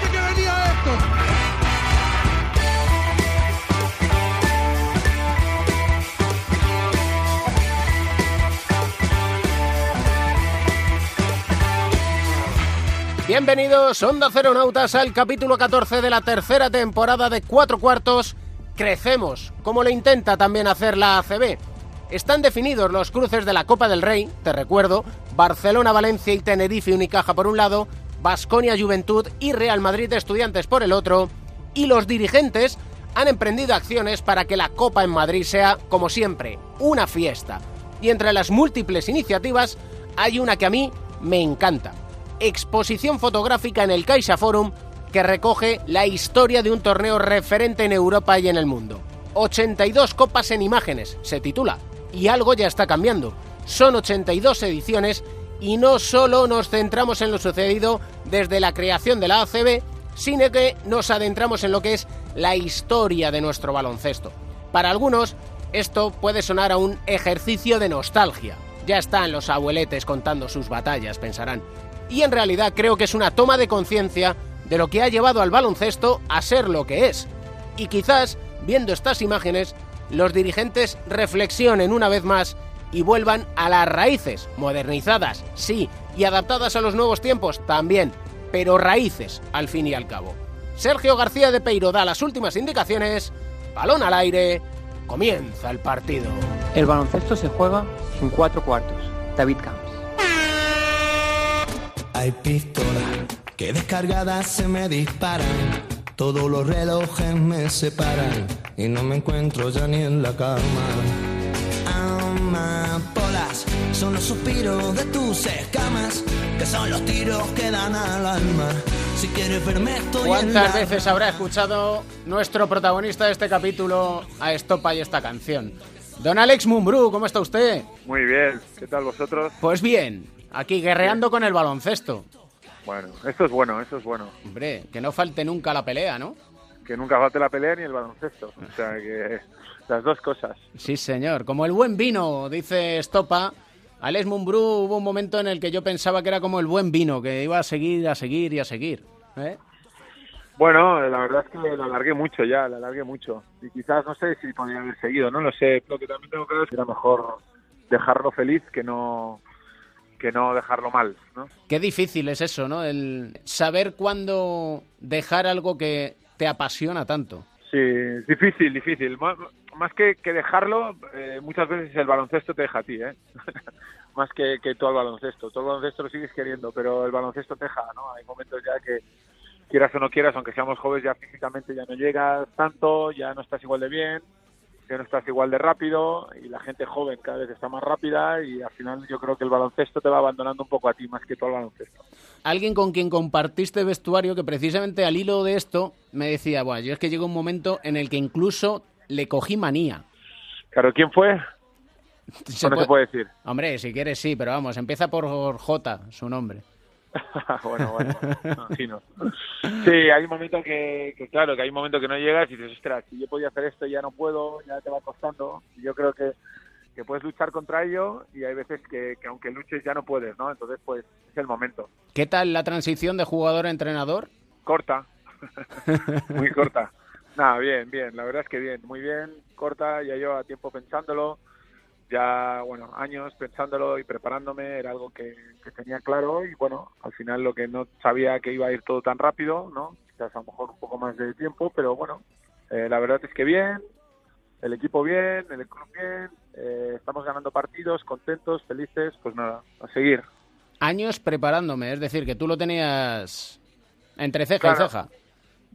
Dije que venía esto. Bienvenidos, Onda Nautas, al capítulo 14 de la tercera temporada de Cuatro Cuartos. Crecemos, como lo intenta también hacer la ACB. Están definidos los cruces de la Copa del Rey, te recuerdo, Barcelona, Valencia y Tenerife Unicaja por un lado, Basconia Juventud y Real Madrid Estudiantes por el otro, y los dirigentes han emprendido acciones para que la Copa en Madrid sea, como siempre, una fiesta. Y entre las múltiples iniciativas hay una que a mí me encanta exposición fotográfica en el Caixa Forum que recoge la historia de un torneo referente en Europa y en el mundo. 82 copas en imágenes, se titula, y algo ya está cambiando. Son 82 ediciones y no solo nos centramos en lo sucedido desde la creación de la ACB, sino que nos adentramos en lo que es la historia de nuestro baloncesto. Para algunos, esto puede sonar a un ejercicio de nostalgia. Ya están los abueletes contando sus batallas, pensarán y en realidad creo que es una toma de conciencia de lo que ha llevado al baloncesto a ser lo que es. Y quizás, viendo estas imágenes, los dirigentes reflexionen una vez más y vuelvan a las raíces, modernizadas, sí, y adaptadas a los nuevos tiempos también, pero raíces al fin y al cabo. Sergio García de Peiro da las últimas indicaciones, balón al aire, comienza el partido. El baloncesto se juega en cuatro cuartos. David Camps. Hay pistolas que descargadas se me disparan. Todos los relojes me separan y no me encuentro ya ni en la cama. Son los suspiros de tus escamas, que son los tiros que dan al alma. Si quieres verme estoy ¿Cuántas veces habrá escuchado nuestro protagonista de este capítulo a Estopa y esta canción? Don Alex Mumbrú, ¿cómo está usted? Muy bien, ¿qué tal vosotros? Pues bien, Aquí guerreando con el baloncesto. Bueno, esto es bueno, esto es bueno. Hombre, que no falte nunca la pelea, ¿no? Que nunca falte la pelea ni el baloncesto. O sea, que las dos cosas. Sí, señor. Como el buen vino, dice Stopa. Alex Mumbrú hubo un momento en el que yo pensaba que era como el buen vino, que iba a seguir, a seguir y a seguir. ¿eh? Bueno, la verdad es que lo alargué mucho ya, lo alargué mucho. Y quizás no sé si podría haber seguido, no lo sé. Lo que también tengo que decir era mejor dejarlo feliz que no que no dejarlo mal, ¿no? Qué difícil es eso, ¿no? El saber cuándo dejar algo que te apasiona tanto. Sí, difícil, difícil. Más, que, que dejarlo, eh, muchas veces el baloncesto te deja a ti, ¿eh? más que, que tú al baloncesto. Todo el baloncesto lo sigues queriendo, pero el baloncesto te deja, ¿no? Hay momentos ya que quieras o no quieras, aunque seamos jóvenes, ya físicamente ya no llegas tanto, ya no estás igual de bien, que no estás igual de rápido y la gente joven cada vez está más rápida y al final yo creo que el baloncesto te va abandonando un poco a ti más que todo el baloncesto. Alguien con quien compartiste vestuario que precisamente al hilo de esto me decía, bueno, yo es que llegó un momento en el que incluso le cogí manía. Claro, ¿quién fue? ¿Se no se puede decir? Hombre, si quieres sí, pero vamos, empieza por J, su nombre. bueno, bueno, imagino. Sí, hay un momento que, claro, que hay un momento que no llegas y dices, ostras, si yo podía hacer esto ya no puedo, ya te va costando. Y yo creo que, que puedes luchar contra ello y hay veces que, que, aunque luches ya no puedes, ¿no? Entonces, pues es el momento. ¿Qué tal la transición de jugador a entrenador? Corta, muy corta. Nada, bien, bien, la verdad es que bien, muy bien, corta, ya llevo tiempo pensándolo ya, bueno, años pensándolo y preparándome, era algo que, tenía claro y bueno, al final lo que no sabía que iba a ir todo tan rápido, ¿no? Quizás a lo mejor un poco más de tiempo, pero bueno, eh, la verdad es que bien, el equipo bien, el club bien, eh, estamos ganando partidos, contentos, felices, pues nada, a seguir. Años preparándome, es decir, que tú lo tenías entre ceja y ceja.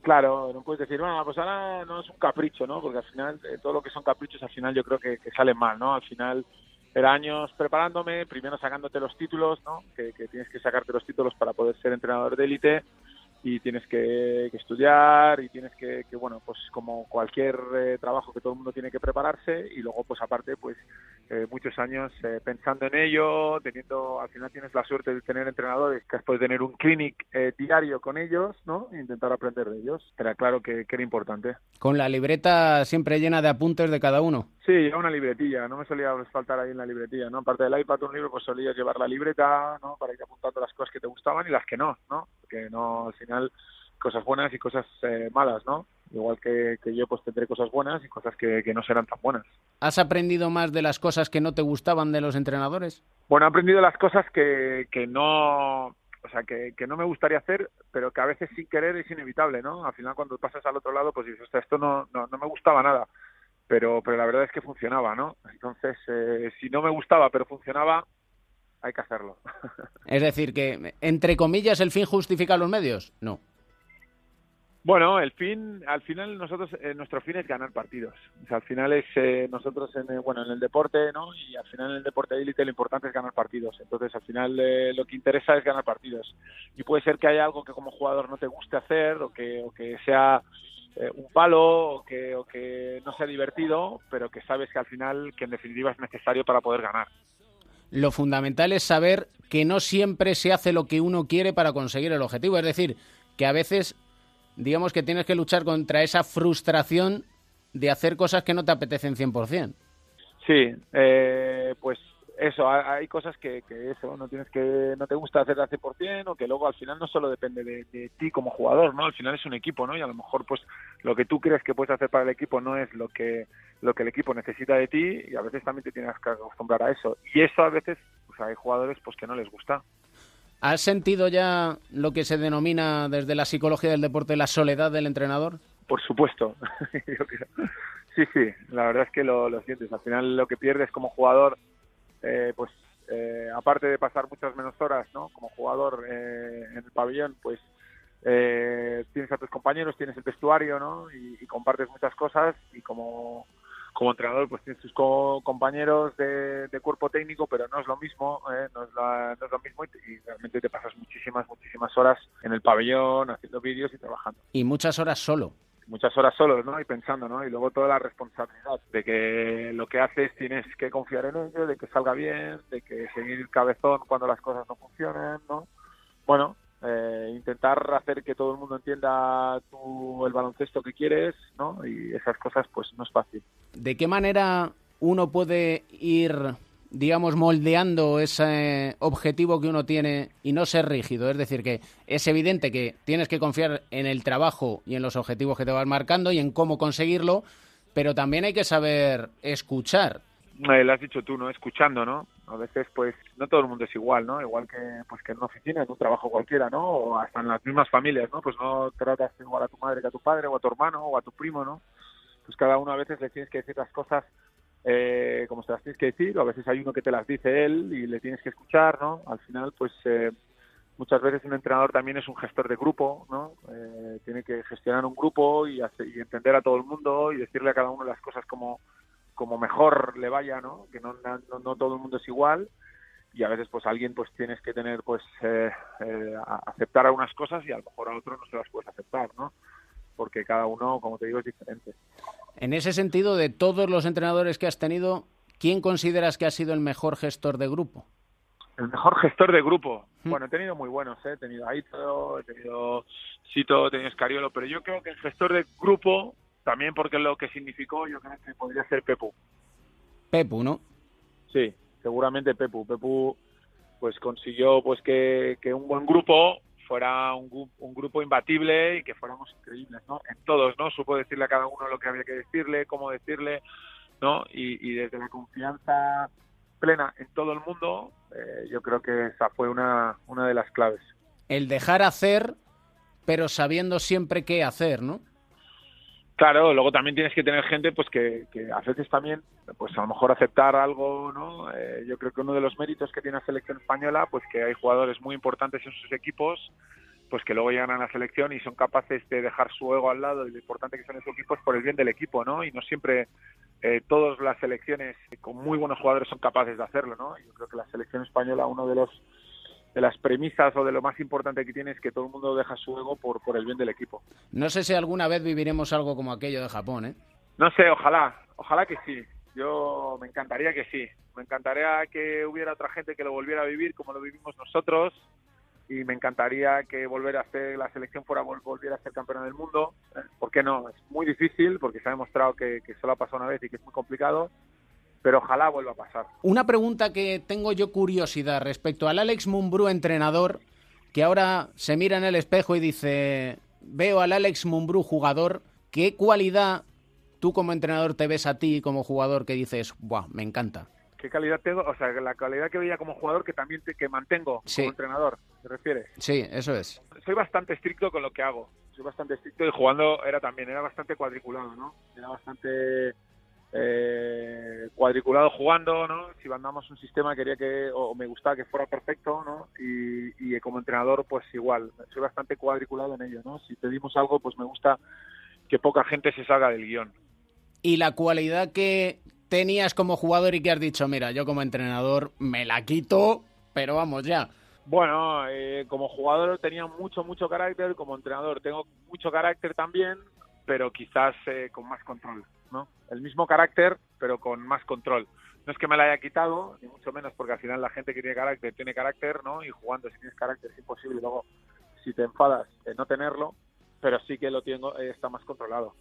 Claro, no puedes decir, bueno, pues ahora no es un capricho, ¿no? Porque al final, eh, todo lo que son caprichos, al final yo creo que, salen mal, ¿no? Al final era años preparándome, primero sacándote los títulos, ¿no? Que, tienes que sacarte los títulos para poder ser entrenador de élite. Y tienes que, que estudiar y tienes que, que, bueno, pues como cualquier eh, trabajo que todo el mundo tiene que prepararse y luego pues aparte pues eh, muchos años eh, pensando en ello, teniendo, al final tienes la suerte de tener entrenadores que puedes tener un clinic eh, diario con ellos, ¿no? E intentar aprender de ellos. Era claro que, que, era importante. Con la libreta siempre llena de apuntes de cada uno. Sí, una libretilla, no me solía faltar ahí en la libretilla, ¿no? Aparte del iPad, un libro, pues solías llevar la libreta, ¿no? Para ir apuntando las cosas que te gustaban y las que no, ¿no? Porque no, al final, cosas buenas y cosas eh, malas, ¿no? Igual que, que, yo, pues tendré cosas buenas y cosas que, que, no serán tan buenas. ¿Has aprendido más de las cosas que no te gustaban de los entrenadores? Bueno, he aprendido las cosas que, que no, o sea, que, que, no me gustaría hacer, pero que a veces sin querer es inevitable, ¿no? Al final cuando pasas al otro lado, pues dices, sea, esto no, no, no, me gustaba nada, pero, pero la verdad es que funcionaba, ¿no? Entonces, eh, si no me gustaba, pero funcionaba, hay que hacerlo. Es decir, que, entre comillas, el fin justifica los medios, no. Bueno, el fin, al final nosotros, eh, nuestro fin es ganar partidos. O sea, al final es eh, nosotros en, eh, bueno, en el deporte, ¿no? Y al final en el deporte élite lo importante es ganar partidos. Entonces, al final eh, lo que interesa es ganar partidos. Y puede ser que haya algo que como jugador no te guste hacer o que, o que sea eh, un palo o que, o que no sea divertido, pero que sabes que al final, que en definitiva es necesario para poder ganar. Lo fundamental es saber que no siempre se hace lo que uno quiere para conseguir el objetivo. Es decir, que a veces digamos que tienes que luchar contra esa frustración de hacer cosas que no te apetecen 100%. Sí, eh, pues eso, hay cosas que, que, eso, no tienes que, no te gusta hacer al 100% o que luego al final no solo depende de, de, ti como jugador, ¿no? Al final es un equipo, ¿no? Y a lo mejor pues lo que tú crees que puedes hacer para el equipo no es lo que, lo que el equipo necesita de ti y a veces también te tienes que acostumbrar a eso. Y eso a veces, pues hay jugadores pues que no les gusta. ¿Has sentido ya lo que se denomina desde la psicología del deporte la soledad del entrenador? Por supuesto. sí, sí, la verdad es que lo, lo, sientes. Al final lo que pierdes como jugador, eh, pues eh, aparte de pasar muchas menos horas ¿no? como jugador eh, en el pabellón, pues eh, tienes a tus compañeros, tienes el vestuario ¿no? y, compartes muchas cosas y como como entrenador pues tienes tus co compañeros de, de, cuerpo técnico pero no es lo mismo eh, no, es la, no, es lo mismo y, y, realmente te pasas muchísimas muchísimas horas en el pabellón haciendo vídeos y trabajando y muchas horas solo muchas horas solos no y pensando no y luego toda la responsabilidad de que lo que haces tienes que confiar en ello de que salga bien de que seguir cabezón cuando las cosas no funcionen no bueno eh, intentar hacer que todo el mundo entienda tú el baloncesto que quieres, ¿no? Y esas cosas, pues no es fácil. ¿De qué manera uno puede ir, digamos, moldeando ese objetivo que uno tiene y no ser rígido? Es decir, que es evidente que tienes que confiar en el trabajo y en los objetivos que te vas marcando y en cómo conseguirlo, pero también hay que saber escuchar. Eh, lo has dicho tú, ¿no? Escuchando, ¿no? A veces, pues, no todo el mundo es igual, ¿no? Igual que, pues, que en una oficina, en un trabajo cualquiera, ¿no? O hasta en las mismas familias, ¿no? Pues no tratas igual a tu madre que a tu padre, o a tu hermano, o a tu primo, ¿no? Pues cada uno a veces le tienes que decir las cosas eh, como se las tienes que decir, o a veces hay uno que te las dice él y le tienes que escuchar, ¿no? Al final, pues, eh, muchas veces un entrenador también es un gestor de grupo, ¿no? Eh, tiene que gestionar un grupo y, entender a todo el mundo y decirle a cada uno las cosas como como mejor le vaya, ¿no? Que no, no, no, todo el mundo es igual y a veces pues alguien pues tienes que tener pues eh, eh, aceptar algunas cosas y a lo mejor a otro no se las puedes aceptar, ¿no? Porque cada uno, como te digo, es diferente. En ese sentido, de todos los entrenadores que has tenido, ¿quién consideras que ha sido el mejor gestor de grupo? El mejor gestor de grupo. ¿Mm? Bueno, he tenido muy buenos, ¿eh? he tenido Aito, he tenido Sito, he tenido Escariolo, pero yo creo que el gestor de grupo también porque lo que significó yo creo que podría ser Pepu. Pepu, ¿no? Sí, seguramente Pepu. Pepu pues consiguió pues que, que un buen grupo fuera un, grupo imbatible y que fuéramos increíbles, ¿no? En todos, ¿no? Supo decirle a cada uno lo que había que decirle, cómo decirle, ¿no? Y, y desde la confianza plena en todo el mundo, eh, yo creo que esa fue una, una de las claves. El dejar hacer, pero sabiendo siempre qué hacer, ¿no? Claro, luego también tienes que tener gente pues que, que a veces también, pues a lo mejor aceptar algo, ¿no? Eh, yo creo que uno de los méritos que tiene la selección española, pues que hay jugadores muy importantes en sus equipos, pues que luego llegan a la selección y son capaces de dejar su ego al lado y lo importante que son esos equipos por el bien del equipo, ¿no? Y no siempre eh, todas las selecciones con muy buenos jugadores son capaces de hacerlo, ¿no? Yo creo que la selección española, uno de los de las premisas o de lo más importante que tiene es que todo el mundo deja su ego por, por el bien del equipo. No sé si alguna vez viviremos algo como aquello de Japón, ¿eh? No sé, ojalá, ojalá que sí. Yo me encantaría que sí. Me encantaría que hubiera otra gente que lo volviera a vivir como lo vivimos nosotros y me encantaría que volver a hacer la selección fuera volviera a ser campeona del mundo. Eh, ¿Por qué no? Es muy difícil porque se ha demostrado que, que solo ha pasado una vez y que es muy complicado, pero ojalá vuelva a pasar. Una pregunta que tengo yo curiosidad respecto al Alex Mumbrú entrenador, que ahora se mira en el espejo y dice, veo al Alex Mumbrú jugador, ¿qué cualidad tú como entrenador te ves a ti como jugador que dices, ¡buah, me encanta! ¿Qué calidad tengo? O sea, la calidad que veía como jugador que también te, que mantengo como entrenador, ¿te refieres? Sí, eso es. Soy bastante estricto con lo que hago. Soy bastante estricto y jugando era también, era bastante cuadriculado, ¿no? Era bastante eh, cuadriculado jugando, ¿no? Si mandamos un sistema quería que, o me gustaba que fuera perfecto, ¿no? Y, como entrenador, pues igual, soy bastante cuadriculado en ello, ¿no? Si pedimos algo, pues me gusta que poca gente se salga del guion. Y la cualidad que tenías como jugador y que has dicho, mira, yo como entrenador me la quito, pero vamos ya. Bueno, eh, como jugador tenía mucho, mucho carácter, como entrenador tengo mucho carácter también, pero quizás eh, con más control. El mismo carácter, pero con más control. No es que me la haya quitado, ni mucho menos, porque al final la gente que tiene carácter tiene carácter, ¿no? Y jugando si tienes carácter es imposible. Luego, si te enfadas, eh, no tenerlo, pero sí que lo tengo, eh, está más controlado.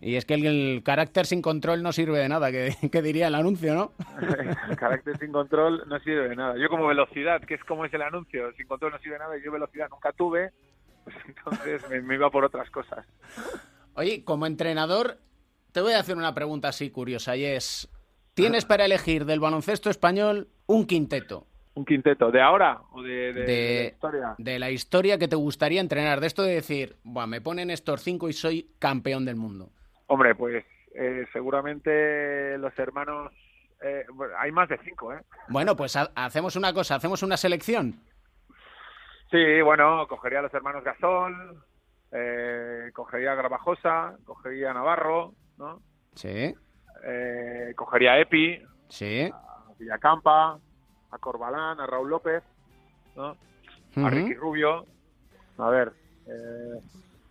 Y es que el, carácter sin control no sirve de nada, que, diría el anuncio, ¿no? el carácter sin control no sirve de nada. Yo como velocidad, que es como es el anuncio, sin control no sirve de nada, y yo velocidad nunca tuve, pues entonces me iba por otras cosas. Oye, como entrenador, te voy a hacer una pregunta así curiosa y es, ¿tienes para elegir del baloncesto español un quinteto? ¿Un quinteto? ¿De ahora o de, la historia? De la historia que te gustaría entrenar, de esto de decir, Buah, me ponen estos cinco y soy campeón del mundo. Hombre, pues eh, seguramente los hermanos... Eh, hay más de cinco, ¿eh? Bueno, pues hacemos una cosa, hacemos una selección. Sí, bueno, cogería a los hermanos Gasol, eh, cogería a Grabajosa, cogería a Navarro, ¿no? Sí. Eh, cogería a Epi, sí. a Villacampa, a Corbalán, a Raúl López, ¿no? A Ricky Rubio, a ver... Eh,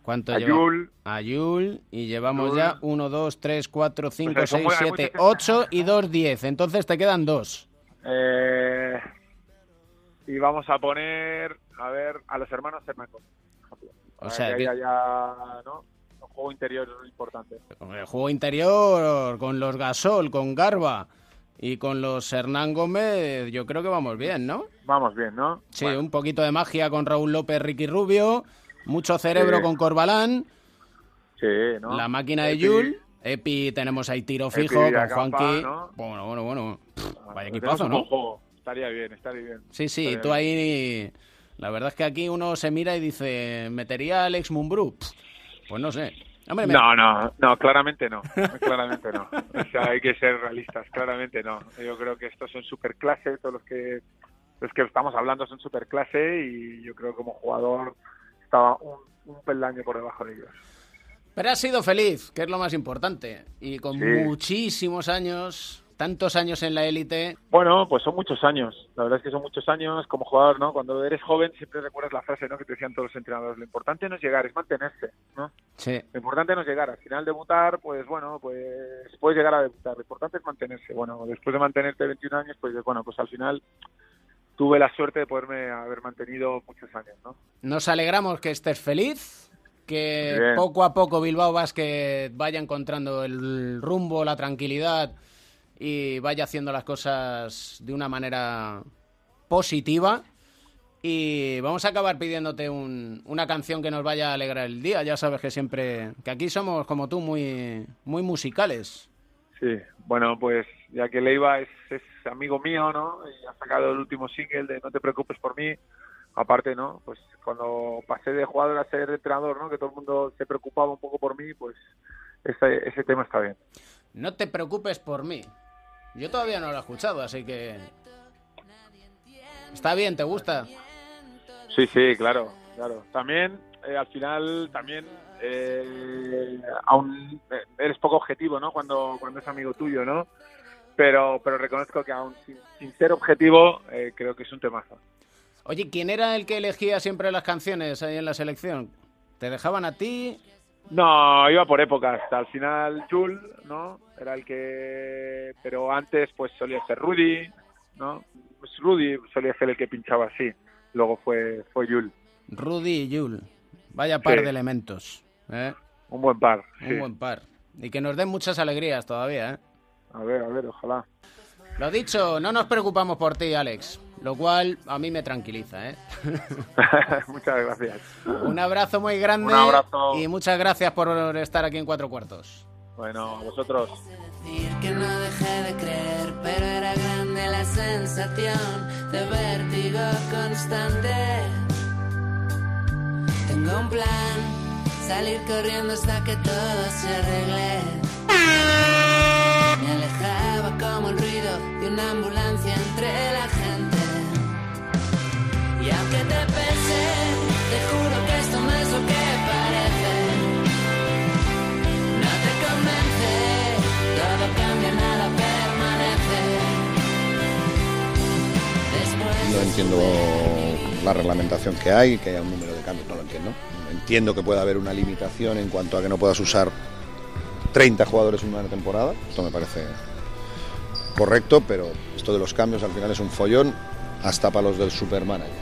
¿Cuánto a Yul. A Yul. Y llevamos ya 1, 2, 3, 4, 5, 6, 7, 8 y 2, 10. Entonces te quedan dos. Eh, y vamos a poner, a ver, a los hermanos Hernández. O sea, que... ya, ¿no? Juego interior es importante. El juego interior, con los Gasol, con Garba y con los Hernán Gómez, yo creo que vamos bien, ¿no? Vamos bien, ¿no? Sí, un poquito de magia con Raúl López, Ricky Rubio, mucho cerebro con Corbalán. Sí, ¿no? La máquina de Yul. Epi tenemos ahí tiro fijo con Juanqui. Bueno, bueno, bueno. Vaya equipazo, ¿no? Estaría bien, estaría bien. Sí, sí, tú ahí... La verdad es que aquí uno se mira y dice, ¿metería a Alex Mumbrú? Pues no sé. No, no, no, claramente no. claramente no. O sea, hay que ser realistas, claramente no. Yo creo que estos son superclase, todos los que los que estamos hablando son superclase y yo creo que como jugador estaba un, un peldaño por debajo de ellos. Pero has sido feliz, que es lo más importante. Y con muchísimos años tantos años en la élite. Bueno, pues son muchos años. La verdad es que son muchos años como jugador, ¿no? Cuando eres joven siempre recuerdas la frase, ¿no? Que te decían todos los entrenadores. Lo importante no es llegar, es mantenerse, ¿no? Sí. Lo importante no es llegar. Al final debutar, pues bueno, pues puedes llegar a debutar. Lo importante es mantenerse. Bueno, después de mantenerte 21 años, pues bueno, pues al final tuve la suerte de poderme haber mantenido muchos años, ¿no? Nos alegramos que estés feliz, que poco a poco Bilbao Basket vaya encontrando el rumbo, la tranquilidad y vaya haciendo las cosas de una manera positiva. Y vamos a acabar pidiéndote una canción que nos vaya a alegrar el día. Ya sabes que siempre, que aquí somos como tú, muy, muy musicales. Sí, bueno, pues ya que Leiva es, es amigo mío, ¿no? Y ha sacado el último single de No te preocupes por mí. Aparte, ¿no? Pues cuando pasé de jugador a ser entrenador, ¿no? Que todo el mundo se preocupaba un poco por mí, pues ese, ese tema está bien. No te preocupes por mí. Yo todavía no lo he escuchado, así que... Está bien, ¿te gusta? Sí, sí, claro, claro. También, eh, al final, también, eh, aún eh, eres poco objetivo, ¿no? Cuando, cuando es amigo tuyo, ¿no? Pero, pero reconozco que aún sin, ser objetivo, creo que es un temazo. Oye, ¿quién era el que elegía siempre las canciones ahí en la selección? ¿Te dejaban a ti? No, iba por épocas. Al final, Jul, ¿no? Era el que. Pero antes, pues solía ser Rudy, ¿no? Pues Rudy solía ser el que pinchaba así. Luego fue, fue Jul. Rudy y Jul. Vaya par Sí. de elementos. ¿eh? Un buen par. Un sí. buen par. Y que nos den muchas alegrías todavía, ¿eh? A ver, a ver, ojalá. Lo dicho, no nos preocupamos por ti, Alex. Lo cual a mí me tranquiliza, ¿eh? Muchas gracias. Un abrazo muy grande. Un abrazo. Y muchas gracias por estar aquí en Cuatro Cuartos. Bueno, a vosotros. que no dejé de creer, pero era grande la sensación de vértigo constante. Tengo un plan, salir corriendo hasta que todo se arregle. Me alejaba como el ruido de una ambulancia entre la No entiendo la reglamentación que hay, que haya un número de cambios, no lo entiendo. Entiendo que puede haber una limitación en cuanto a que no puedas usar 30 jugadores en una temporada. Esto me parece correcto, pero esto de los cambios al final es un follón hasta para los del Supermanager,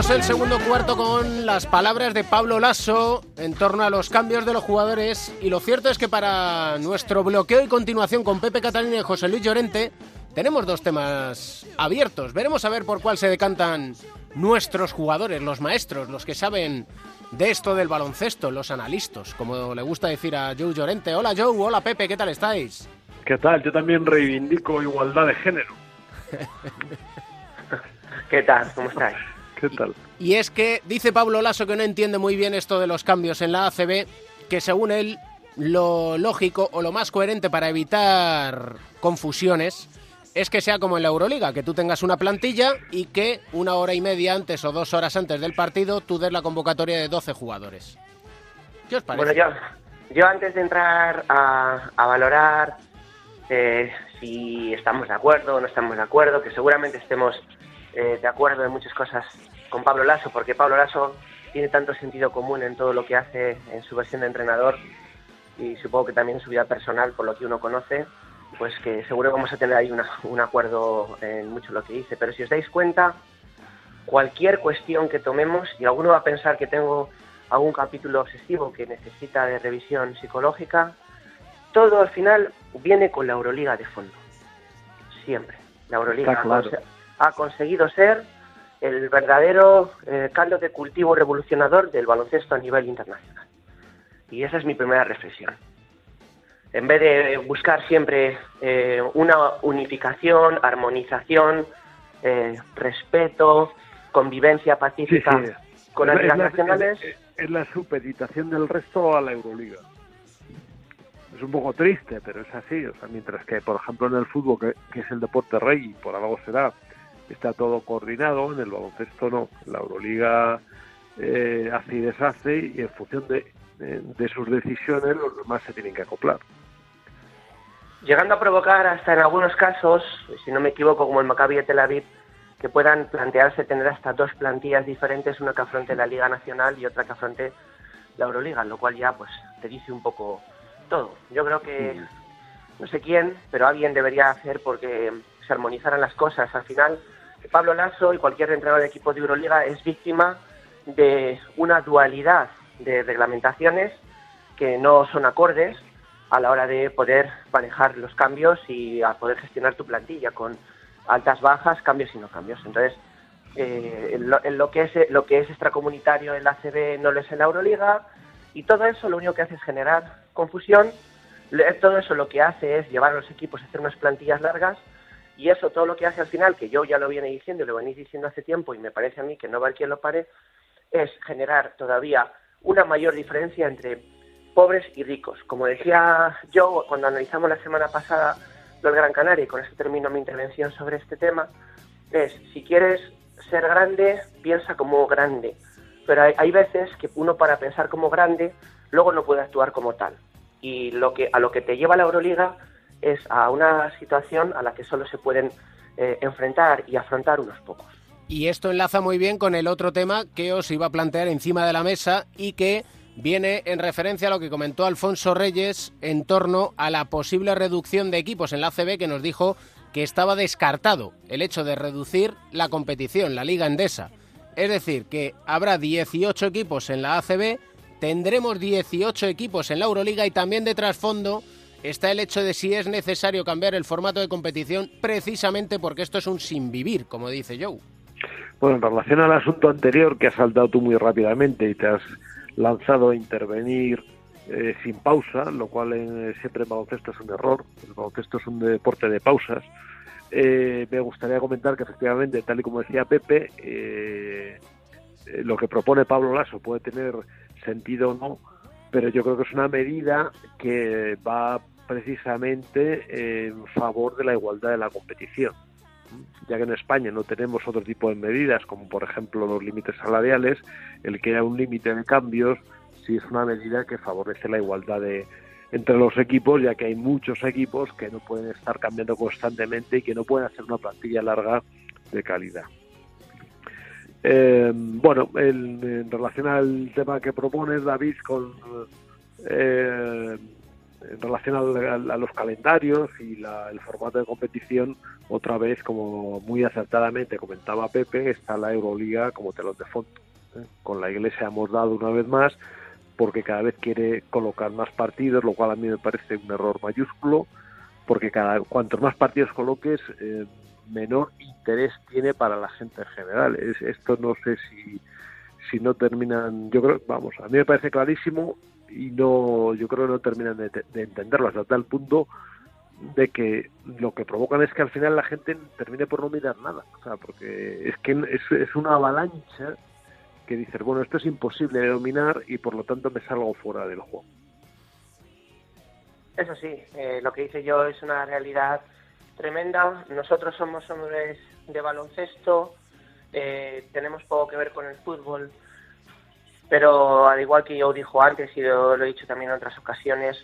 Arrancamos el segundo cuarto con las palabras de Pablo Lasso en torno a los cambios de los jugadores y lo cierto es que para nuestro bloqueo y continuación con Pepe Catalina y José Luis Llorente tenemos dos temas abiertos. Veremos a ver por cuál se decantan nuestros jugadores, los maestros, los que saben de esto del baloncesto, los analistas, como le gusta decir a Joe Llorente. Hola Joe, hola Pepe, ¿qué tal estáis? ¿Qué tal? Yo también reivindico igualdad de género. ¿Qué tal? ¿Cómo estáis? ¿Qué tal? Y es que dice Pablo Lasso que no entiende muy bien esto de los cambios en la ACB, que según él lo lógico o lo más coherente para evitar confusiones es que sea como en la Euroliga, que tú tengas una plantilla y que una hora y media antes o dos horas antes del partido tú des la convocatoria de 12 jugadores. ¿Qué os parece? Bueno, yo, yo antes de entrar a, a valorar eh, si estamos de acuerdo o no estamos de acuerdo, que seguramente estemos eh, de acuerdo en muchas cosas con Pablo Lasso, porque Pablo Lasso tiene tanto sentido común en todo lo que hace en su versión de entrenador y supongo que también en su vida personal, por lo que uno conoce, pues que seguro vamos a tener ahí una- un acuerdo en mucho lo que dice. Pero si os dais cuenta, cualquier cuestión que tomemos, y alguno va a pensar que tengo algún capítulo obsesivo que necesita de revisión psicológica, todo al final viene con la Euroliga de fondo. Siempre. La Euroliga claro. ha conseguido ser el verdadero eh, caldo de cultivo revolucionador del baloncesto a nivel internacional. Y esa es mi primera reflexión. En vez de buscar siempre eh, una unificación, armonización, eh, respeto, convivencia pacífica Sí, sí. con las nacionales, es- es la supeditación del resto a la Euroliga. Es un poco triste, pero es así. O sea, mientras que, por ejemplo, en el fútbol, que, que es el deporte rey, y por algo será, está todo coordinado, en el baloncesto no. La Euroliga eh, hace y deshace, y en función de, de- de sus decisiones, los demás se tienen que acoplar. llegando a provocar hasta en algunos casos, si no me equivoco, como el Maccabi de Tel Aviv, que puedan plantearse tener hasta dos plantillas diferentes, una que afronte la Liga Nacional y otra que afronte la Euroliga, lo cual ya pues te dice un poco todo. Yo creo que no sé quién, pero alguien debería hacer porque se armonizaran las cosas. Al final, Pablo Lasso y cualquier entrenador de equipo de Euroliga es víctima de una dualidad de reglamentaciones que no son acordes a la hora de poder manejar los cambios y a poder gestionar tu plantilla con altas, bajas, cambios y no cambios. Entonces, eh, lo, que es lo que es extracomunitario en la ACB no lo es en la Euroliga y todo eso lo único que hace es generar confusión Todo eso lo que hace es llevar a los equipos a hacer unas plantillas largas y eso todo lo que hace al final, que yo ya lo viene diciendo y lo venís diciendo hace tiempo y me parece a mí que no va a quien lo pare, es generar todavía una mayor diferencia entre pobres y ricos. Como decía yo cuando analizamos la semana pasada lo del Gran Canaria, y con esto termino mi intervención sobre este tema, es si quieres ser grande, piensa como grande. Pero hay, hay veces que uno para pensar como grande luego no puede actuar como tal. Y lo que, a lo que te lleva la Euroliga es a una situación a la que solo se pueden eh, enfrentar y afrontar unos pocos. Y esto enlaza muy bien con el otro tema que os iba a plantear encima de la mesa y que viene en referencia a lo que comentó Alfonso Reyes en torno a la posible reducción de equipos en la ACB que nos dijo que estaba descartado el hecho de reducir la competición, la Liga Endesa. Es decir, que habrá 18 equipos en la ACB, tendremos 18 equipos en la Euroliga y también de trasfondo está el hecho de si es necesario cambiar el formato de competición precisamente porque esto es un sin vivir, como dice Joe. Bueno, en relación al asunto anterior que has saltado tú muy rápidamente y te has lanzado a intervenir eh, sin pausa, lo cual en, siempre en baloncesto es un error. El baloncesto es un deporte de pausas. Eh, me gustaría comentar que efectivamente, tal y como decía Pepe, eh, eh, lo que propone Pablo Lasso puede tener sentido o no, pero yo creo que es una medida que va precisamente en favor de la igualdad de la competición ya que en España no tenemos otro tipo de medidas, como por ejemplo los límites salariales, el que haya un límite de cambios sí es una medida que favorece la igualdad de, entre los equipos, ya que hay muchos equipos que no pueden estar cambiando constantemente y que no pueden hacer una plantilla larga de calidad. Eh, bueno, el- en relación al tema que propones, David, con eh, en relación al- a, los calendarios y la- el formato de competición, otra vez, como muy acertadamente comentaba Pepe, está la Euroliga como telón de fondo. ¿eh? Con la Iglesia hemos dado una vez más, porque cada vez quiere colocar más partidos, lo cual a mí me parece un error mayúsculo, porque cada cuantos más partidos coloques, eh, menor interés tiene para la gente en general. Es, esto no sé si, si no terminan, yo creo, vamos, a mí me parece clarísimo y no, yo creo que no terminan de, de entenderlo hasta tal punto de que lo que provocan es que al final la gente termine por no mirar nada, o sea, porque es que es, es una avalancha que dices, bueno, esto es imposible de dominar y por lo tanto me salgo fuera del juego. Eso sí, eh, lo que dice yo es una realidad tremenda. Nosotros somos hombres de baloncesto, eh, tenemos poco que ver con el fútbol, pero al igual que yo dijo antes y lo, he dicho también en otras ocasiones,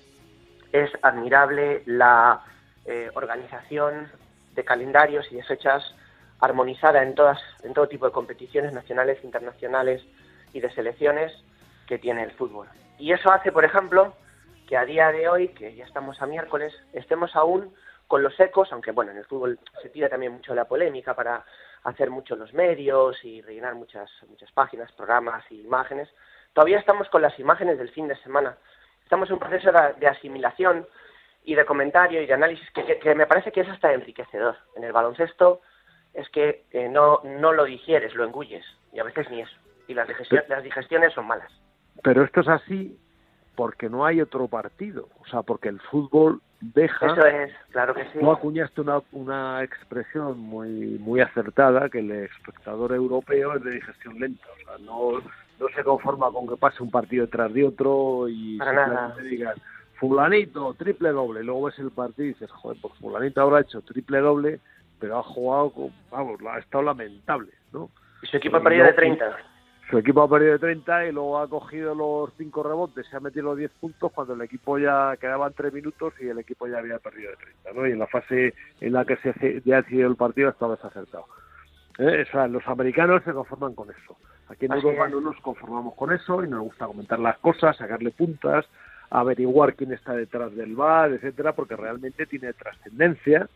es admirable la eh, organización de calendarios y de fechas armonizada en todas en todo tipo de competiciones nacionales, internacionales y de selecciones que tiene el fútbol. Y eso hace, por ejemplo, que a día de hoy, que ya estamos a miércoles, estemos aún con los ecos, aunque bueno, en el fútbol se tira también mucho la polémica para hacer mucho los medios y rellenar muchas muchas páginas, programas y imágenes. Todavía estamos con las imágenes del fin de semana. Estamos en un proceso de, de asimilación y de comentario y de análisis que, que, que, me parece que es hasta enriquecedor. En el baloncesto es que eh, no, no lo digieres, lo engulles, y a veces ni eso. Y las, digestión, las digestiones son malas. Pero esto es así porque no hay otro partido, o sea, porque el fútbol deja... Eso es, claro que sí. Tú acuñaste una, una expresión muy, muy acertada, que el espectador europeo es de digestión lenta, o sea, no, no se conforma con que pase un partido detrás de otro y nada. digan, fulanito, triple doble, luego ves el partido y dices, joder, pues fulanito habrá hecho triple doble, pero ha jugado, con, vamos, ha estado lamentable, ¿no? Y su equipo ha perdido de 30. Su equipo ha perdido de 30 y luego ha cogido los 5 rebotes, se ha metido los 10 puntos cuando el equipo ya quedaban 3 minutos y el equipo ya había perdido de 30, ¿no? Y en la fase en la que se ya ha decidido el partido estaba desacertado. ¿Eh? O sea, los americanos se conforman con eso. Aquí en Así Europa es. no nos conformamos con eso y nos gusta comentar las cosas, sacarle puntas, averiguar quién está detrás del bar, etcétera, porque realmente tiene trascendencia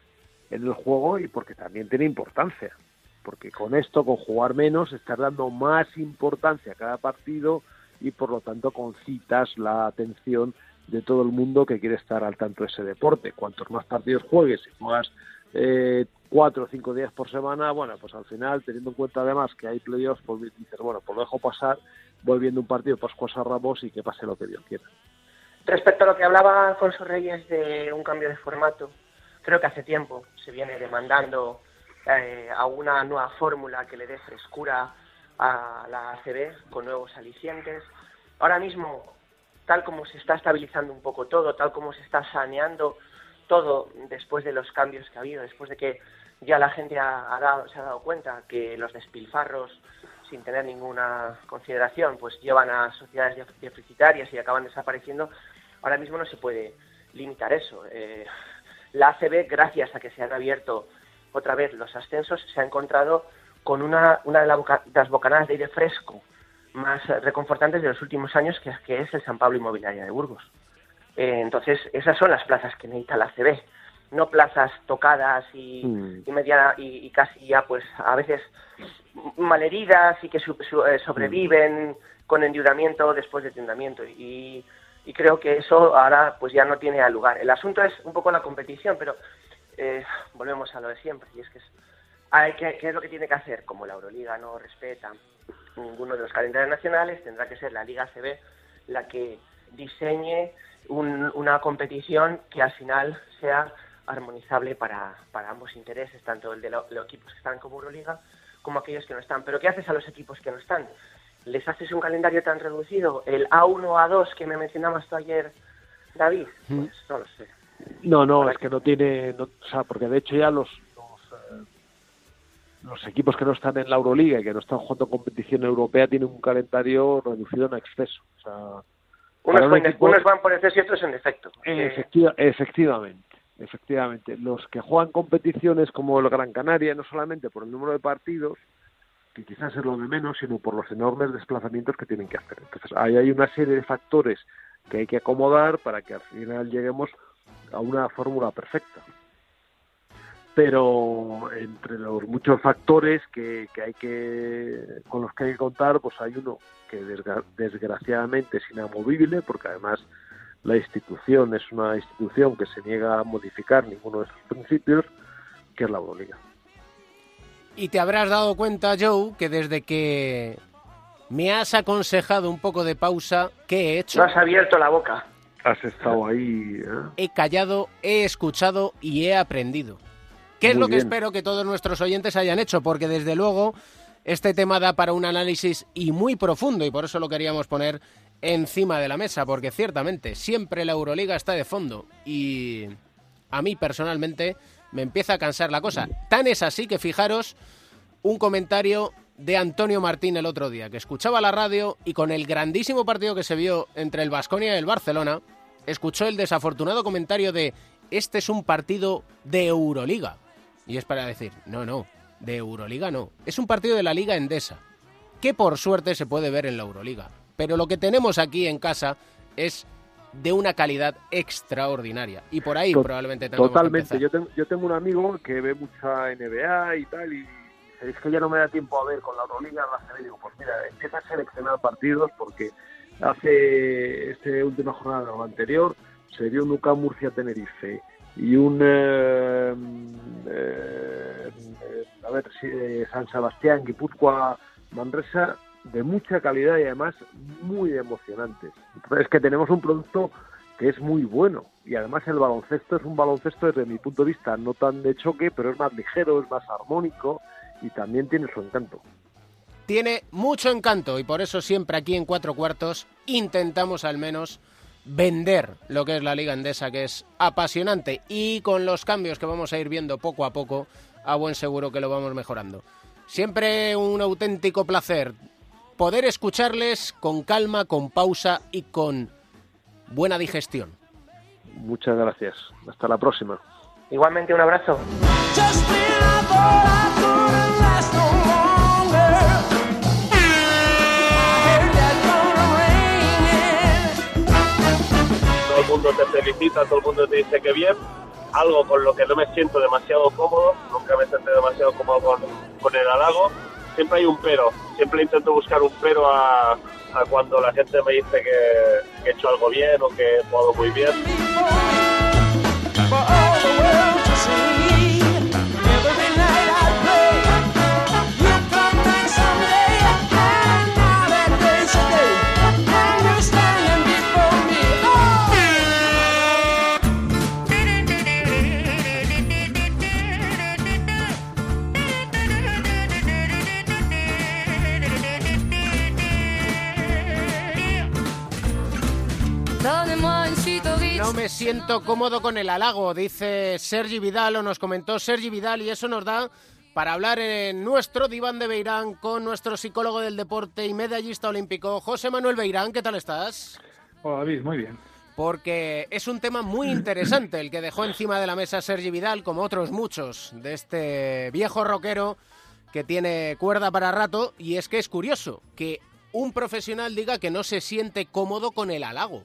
en el juego y porque también tiene importancia. Porque con esto, con jugar menos, estás dando más importancia a cada partido y por lo tanto concitas la atención de todo el mundo que quiere estar al tanto de ese deporte. Cuantos más partidos juegues, si juegas eh, cuatro o cinco días por semana, bueno, pues al final, teniendo en cuenta además que hay playoffs, pues dices, bueno, pues lo dejo pasar, voy viendo un partido Pascuas a Ramos y que pase lo que Dios quiera. Respecto a lo que hablaba Alfonso Reyes de un cambio de formato, creo que hace tiempo se viene demandando eh, a una nueva fórmula que le dé frescura a la ACB con nuevos alicientes. Ahora mismo, tal como se está estabilizando un poco todo, tal como se está saneando todo después de los cambios que ha habido, después de que ya la gente se ha dado cuenta que los despilfarros, sin tener ninguna consideración, pues llevan a sociedades def- deficitarias y acaban desapareciendo, ahora mismo no se puede limitar eso. Eh, la ACB, gracias a que se han abierto otra vez los ascensos, se ha encontrado con una, una de la boca- las bocanadas de aire fresco más reconfortantes de los últimos años, que, es- que es el San Pablo Inmobiliaria de Burgos. Eh, entonces, esas son las plazas que necesita la ACB, no plazas tocadas y, Mm. y media y, y casi ya, pues, a veces malheridas y que su- su- eh, sobreviven con endeudamiento después de endeudamiento. Y, y creo que eso ahora, pues, ya no tiene lugar. El asunto es un poco la competición, pero eh, volvemos a lo de siempre, y es que es, que, ¿qué es lo que tiene que hacer? Como la Euroliga no respeta ninguno de los calendarios nacionales, tendrá que ser la Liga CB la que diseñe un- una competición que al final sea armonizable para, para ambos intereses, tanto el de lo- los equipos que están como Euroliga como aquellos que no están. Pero ¿qué haces a los equipos que no están? ¿Les haces un calendario tan reducido? ¿El A1 o A2 que me mencionabas tú ayer, David? Pues no lo sé. No, no, es que no tiene, no- o sea, porque de hecho ya los los, eh, los equipos que no están en la Euroliga y que no están jugando competición europea tienen un calendario reducido en exceso. O sea, Unos, un van- equipo- unos van por exceso y otros en defecto. Eh, Efectiva- efectivamente, efectivamente. Los que juegan competiciones como el Gran Canaria, no solamente por el número de partidos, que quizás es lo de menos, sino por los enormes desplazamientos que tienen que hacer. Entonces, ahí hay una serie de factores que hay que acomodar para que al final lleguemos a una fórmula perfecta. Pero entre los muchos factores que, que hay que con los que hay que contar, pues hay uno que desgra- desgraciadamente es inamovible, porque además la institución es una institución que se niega a modificar ninguno de sus principios, que es la Euroliga. Y te habrás dado cuenta, Joe, que desde que me has aconsejado un poco de pausa, ¿qué he hecho? No has abierto la boca. Has estado ahí. ¿eh? He callado, he escuchado y he aprendido. ¿Qué es lo que espero que todos nuestros oyentes hayan hecho? Porque desde luego este tema da para un análisis y muy profundo y por eso lo queríamos poner encima de la mesa, porque ciertamente siempre la Euroliga está de fondo y a mí personalmente me empieza a cansar la cosa. Tan es así que fijaros un comentario de Antonio Martín el otro día, que escuchaba la radio y con el grandísimo partido que se vio entre el Vasconia y el Barcelona, escuchó el desafortunado comentario de este es un partido de Euroliga. Y es para decir, no, no, de Euroliga no, es un partido de la Liga Endesa, que por suerte se puede ver en la Euroliga. Pero lo que tenemos aquí en casa es de una calidad extraordinaria. Y por ahí To- probablemente Totalmente. Yo tengo, yo tengo un amigo que ve mucha NBA y tal, y es que ya no me da tiempo a ver con la Euroliga, la CB. Pues mira, empieza a seleccionar partidos porque hace este última jornada o anterior se vio un UCAM Murcia Tenerife y un eh, eh, a ver eh, San Sebastián Guipúzcoa Manresa de mucha calidad y además muy emocionantes es que tenemos un producto que es muy bueno y además el baloncesto es un baloncesto desde mi punto de vista no tan de choque pero es más ligero es más armónico y también tiene su encanto tiene mucho encanto y por eso siempre aquí en Cuatro Cuartos intentamos al menos vender lo que es la Liga Endesa, que es apasionante y con los cambios que vamos a ir viendo poco a poco, a buen seguro que lo vamos mejorando. Siempre un auténtico placer poder escucharles con calma, con pausa y con buena digestión. muchas gracias hasta la próxima Igualmente, un abrazo. Felicita, todo el mundo te dice que bien, algo con lo que no me siento demasiado cómodo, nunca me siento demasiado cómodo con, el halago, siempre hay un pero, siempre intento buscar un pero a, a cuando la gente me dice que, que he hecho algo bien o que he jugado muy bien. No me siento cómodo con el halago, dice Sergi Vidal, o nos comentó Sergi Vidal, y eso nos da para hablar en nuestro diván de Beirán con nuestro psicólogo del deporte y medallista olímpico, José Manuel Beirán. ¿Qué tal estás? Hola David, muy bien. Porque es un tema muy interesante el que dejó encima de la mesa Sergi Vidal, como otros muchos, de este viejo rockero que tiene cuerda para rato, y es que es curioso que un profesional diga que no se siente cómodo con el halago.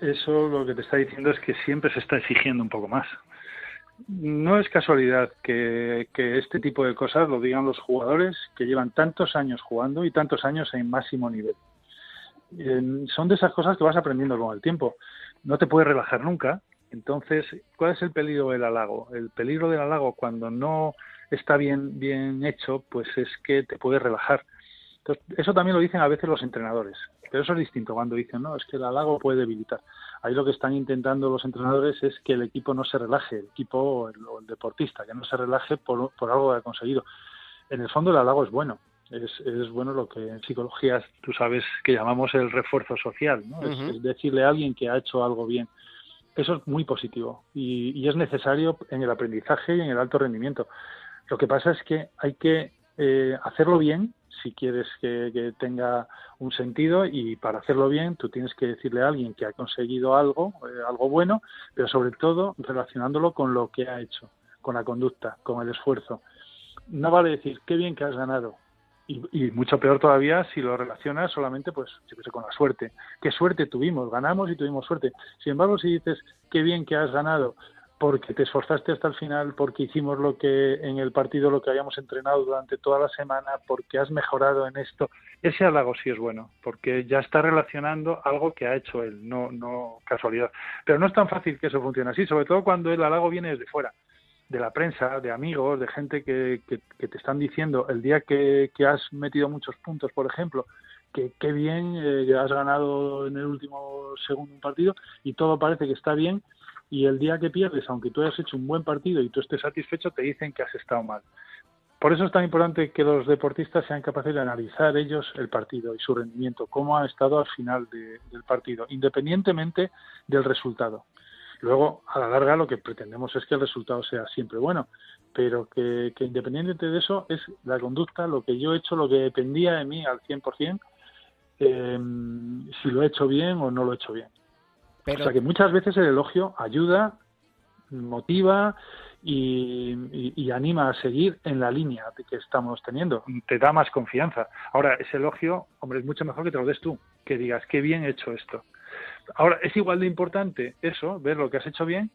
Eso lo que te está diciendo es que siempre se está exigiendo un poco más. No es casualidad que, este tipo de cosas lo digan los jugadores que llevan tantos años jugando y tantos años en máximo nivel. Son de esas cosas que vas aprendiendo con el tiempo. No te puedes relajar nunca. Entonces, ¿cuál es el peligro del halago? El peligro del halago cuando no está bien, bien hecho, pues es que te puedes relajar. Entonces, eso también lo dicen a veces los entrenadores, pero eso es distinto cuando dicen, no, es que el halago puede debilitar. Ahí lo que están intentando los entrenadores es que el equipo no se relaje, el equipo o el, o el deportista, que no se relaje por, por algo que ha conseguido. En el fondo el halago es bueno, es, es, bueno lo que en psicología tú sabes que llamamos el refuerzo social, ¿no? Uh -huh. es, es, decirle a alguien que ha hecho algo bien. Eso es muy positivo y, y, es necesario en el aprendizaje y en el alto rendimiento. Lo que pasa es que hay que eh, hacerlo bien si quieres que, tenga un sentido y para hacerlo bien tú tienes que decirle a alguien que ha conseguido algo, eh, algo bueno, pero sobre todo relacionándolo con lo que ha hecho, con la conducta, con el esfuerzo. No vale decir qué bien que has ganado, y, mucho peor todavía si lo relacionas solamente pues sé, con la suerte. ¿Qué suerte tuvimos? Ganamos y tuvimos suerte. Sin embargo, si dices qué bien que has ganado porque te esforzaste hasta el final, porque hicimos lo que en el partido lo que habíamos entrenado durante toda la semana, porque has mejorado en esto, ese halago sí es bueno, porque ya está relacionando algo que ha hecho él, no no casualidad. Pero no es tan fácil que eso funcione así, sobre todo cuando el halago viene desde fuera de la prensa, de amigos, de gente que, que, que te están diciendo el día que, has metido muchos puntos, por ejemplo, que qué bien eh, has ganado en el último segundo un partido y todo parece que está bien y el día que pierdes, aunque tú hayas hecho un buen partido y tú estés satisfecho, te dicen que has estado mal. Por eso es tan importante que los deportistas sean capaces de analizar ellos el partido y su rendimiento, cómo ha estado al final de, del partido, independientemente del resultado. Luego, a la larga, lo que pretendemos es que el resultado sea siempre bueno, pero que, que independientemente de eso, es la conducta, lo que yo he hecho, lo que dependía de mí al 100%, eh, si lo he hecho bien o no lo he hecho bien. O sea que muchas veces el elogio ayuda, motiva y, y, y, anima a seguir en la línea que estamos teniendo. Te da más confianza. Ahora, ese elogio, hombre, es mucho mejor que te lo des tú, que digas, qué bien he hecho esto. Ahora, es igual de importante eso, ver lo que has hecho bien,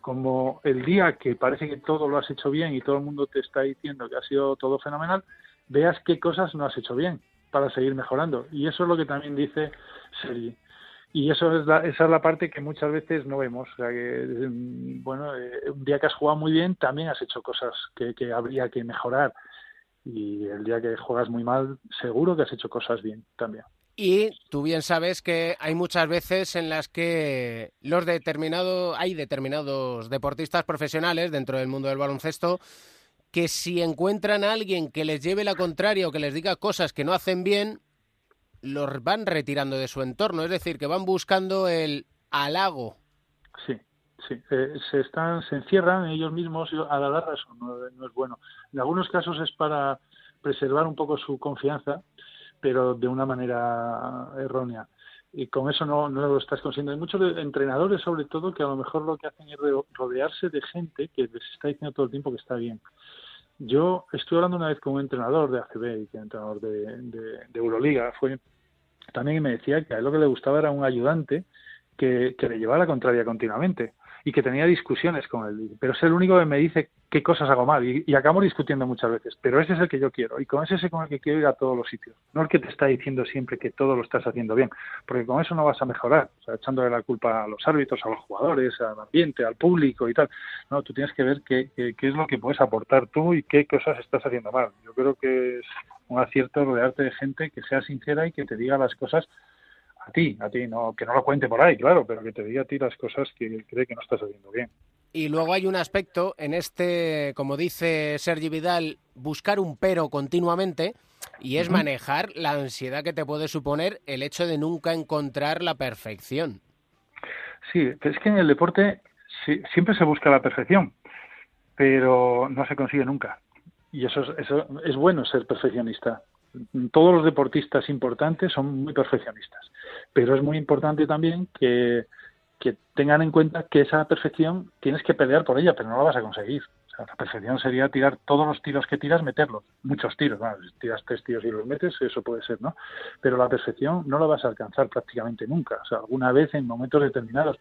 como el día que parece que todo lo has hecho bien y todo el mundo te está diciendo que ha sido todo fenomenal, veas qué cosas no has hecho bien para seguir mejorando. Y eso es lo que también dice Sergi. Y eso es la, esa es la parte que muchas veces no vemos. O sea, que, bueno, eh, un día que has jugado muy bien, también has hecho cosas que, que habría que mejorar. Y el día que juegas muy mal, seguro que has hecho cosas bien también. Y tú bien sabes que hay muchas veces en las que los determinados, hay determinados deportistas profesionales dentro del mundo del baloncesto que si encuentran a alguien que les lleve la contraria o que les diga cosas que no hacen bien, los van retirando de su entorno, es decir, que van buscando el halago. Sí, sí, eh, se están, se encierran ellos mismos a la larga no, es bueno. En algunos casos es para preservar un poco su confianza, pero de una manera errónea. Y con eso no, lo estás consiguiendo. Hay muchos entrenadores, sobre todo, que a lo mejor lo que hacen es rodearse de gente que les está diciendo todo el tiempo que está bien. Yo estuve hablando una vez con un entrenador de ACB que entrenador de, de Euroliga, fue también me decía que a él lo que le gustaba era un ayudante que, que le llevara la contraria continuamente y que tenía discusiones con él. Pero es el único que me dice qué cosas hago mal y, y, acabamos discutiendo muchas veces. Pero ese es el que yo quiero y con ese es con el que quiero ir a todos los sitios. No el que te está diciendo siempre que todo lo estás haciendo bien, porque con eso no vas a mejorar, o sea, echándole la culpa a los árbitros, a los jugadores, al ambiente, al público y tal. No, tú tienes que ver qué, qué, qué es lo que puedes aportar tú y qué cosas estás haciendo mal. Yo creo que es un acierto rodearte de gente que sea sincera y que te diga las cosas a ti, a ti, no, que no lo cuente por ahí, claro, pero que te diga a ti las cosas que cree que no estás haciendo bien. Y luego hay un aspecto en este, como dice Sergi Vidal, buscar un pero continuamente y es uh -huh. manejar la ansiedad que te puede suponer el hecho de nunca encontrar la perfección. Sí, es que en el deporte sí, siempre se busca la perfección, pero no se consigue nunca. Y eso es, eso es bueno ser perfeccionista. Todos los deportistas importantes son muy perfeccionistas, pero es muy importante también que, tengan en cuenta que esa perfección tienes que pelear por ella, pero no la vas a conseguir. La perfección sería tirar todos los tiros que tiras, meterlos. Muchos tiros, bueno, tiras tres tiros y los metes, eso puede ser, ¿no? Pero la perfección no la vas a alcanzar prácticamente nunca. O sea, alguna vez en momentos determinados.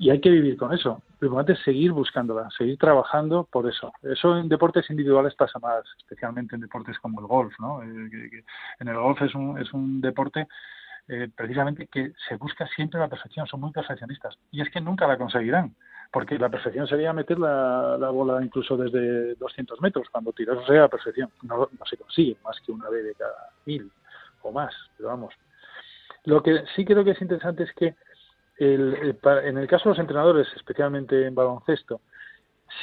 Y hay que vivir con eso. Lo importante es seguir buscándola, seguir trabajando por eso. Eso en deportes individuales pasa más, especialmente en deportes como el golf, ¿no? Eh, en el golf es un, es un deporte eh, precisamente que se busca siempre la perfección, son muy perfeccionistas. Y es que nunca la conseguirán, porque la perfección sería meter la, la bola incluso desde 200 metros, cuando tiras o sea la perfección. No, no se consigue más que una vez de cada mil o más, pero vamos. Lo que sí creo que es interesante es que el- pa- en el caso de los entrenadores, especialmente en baloncesto,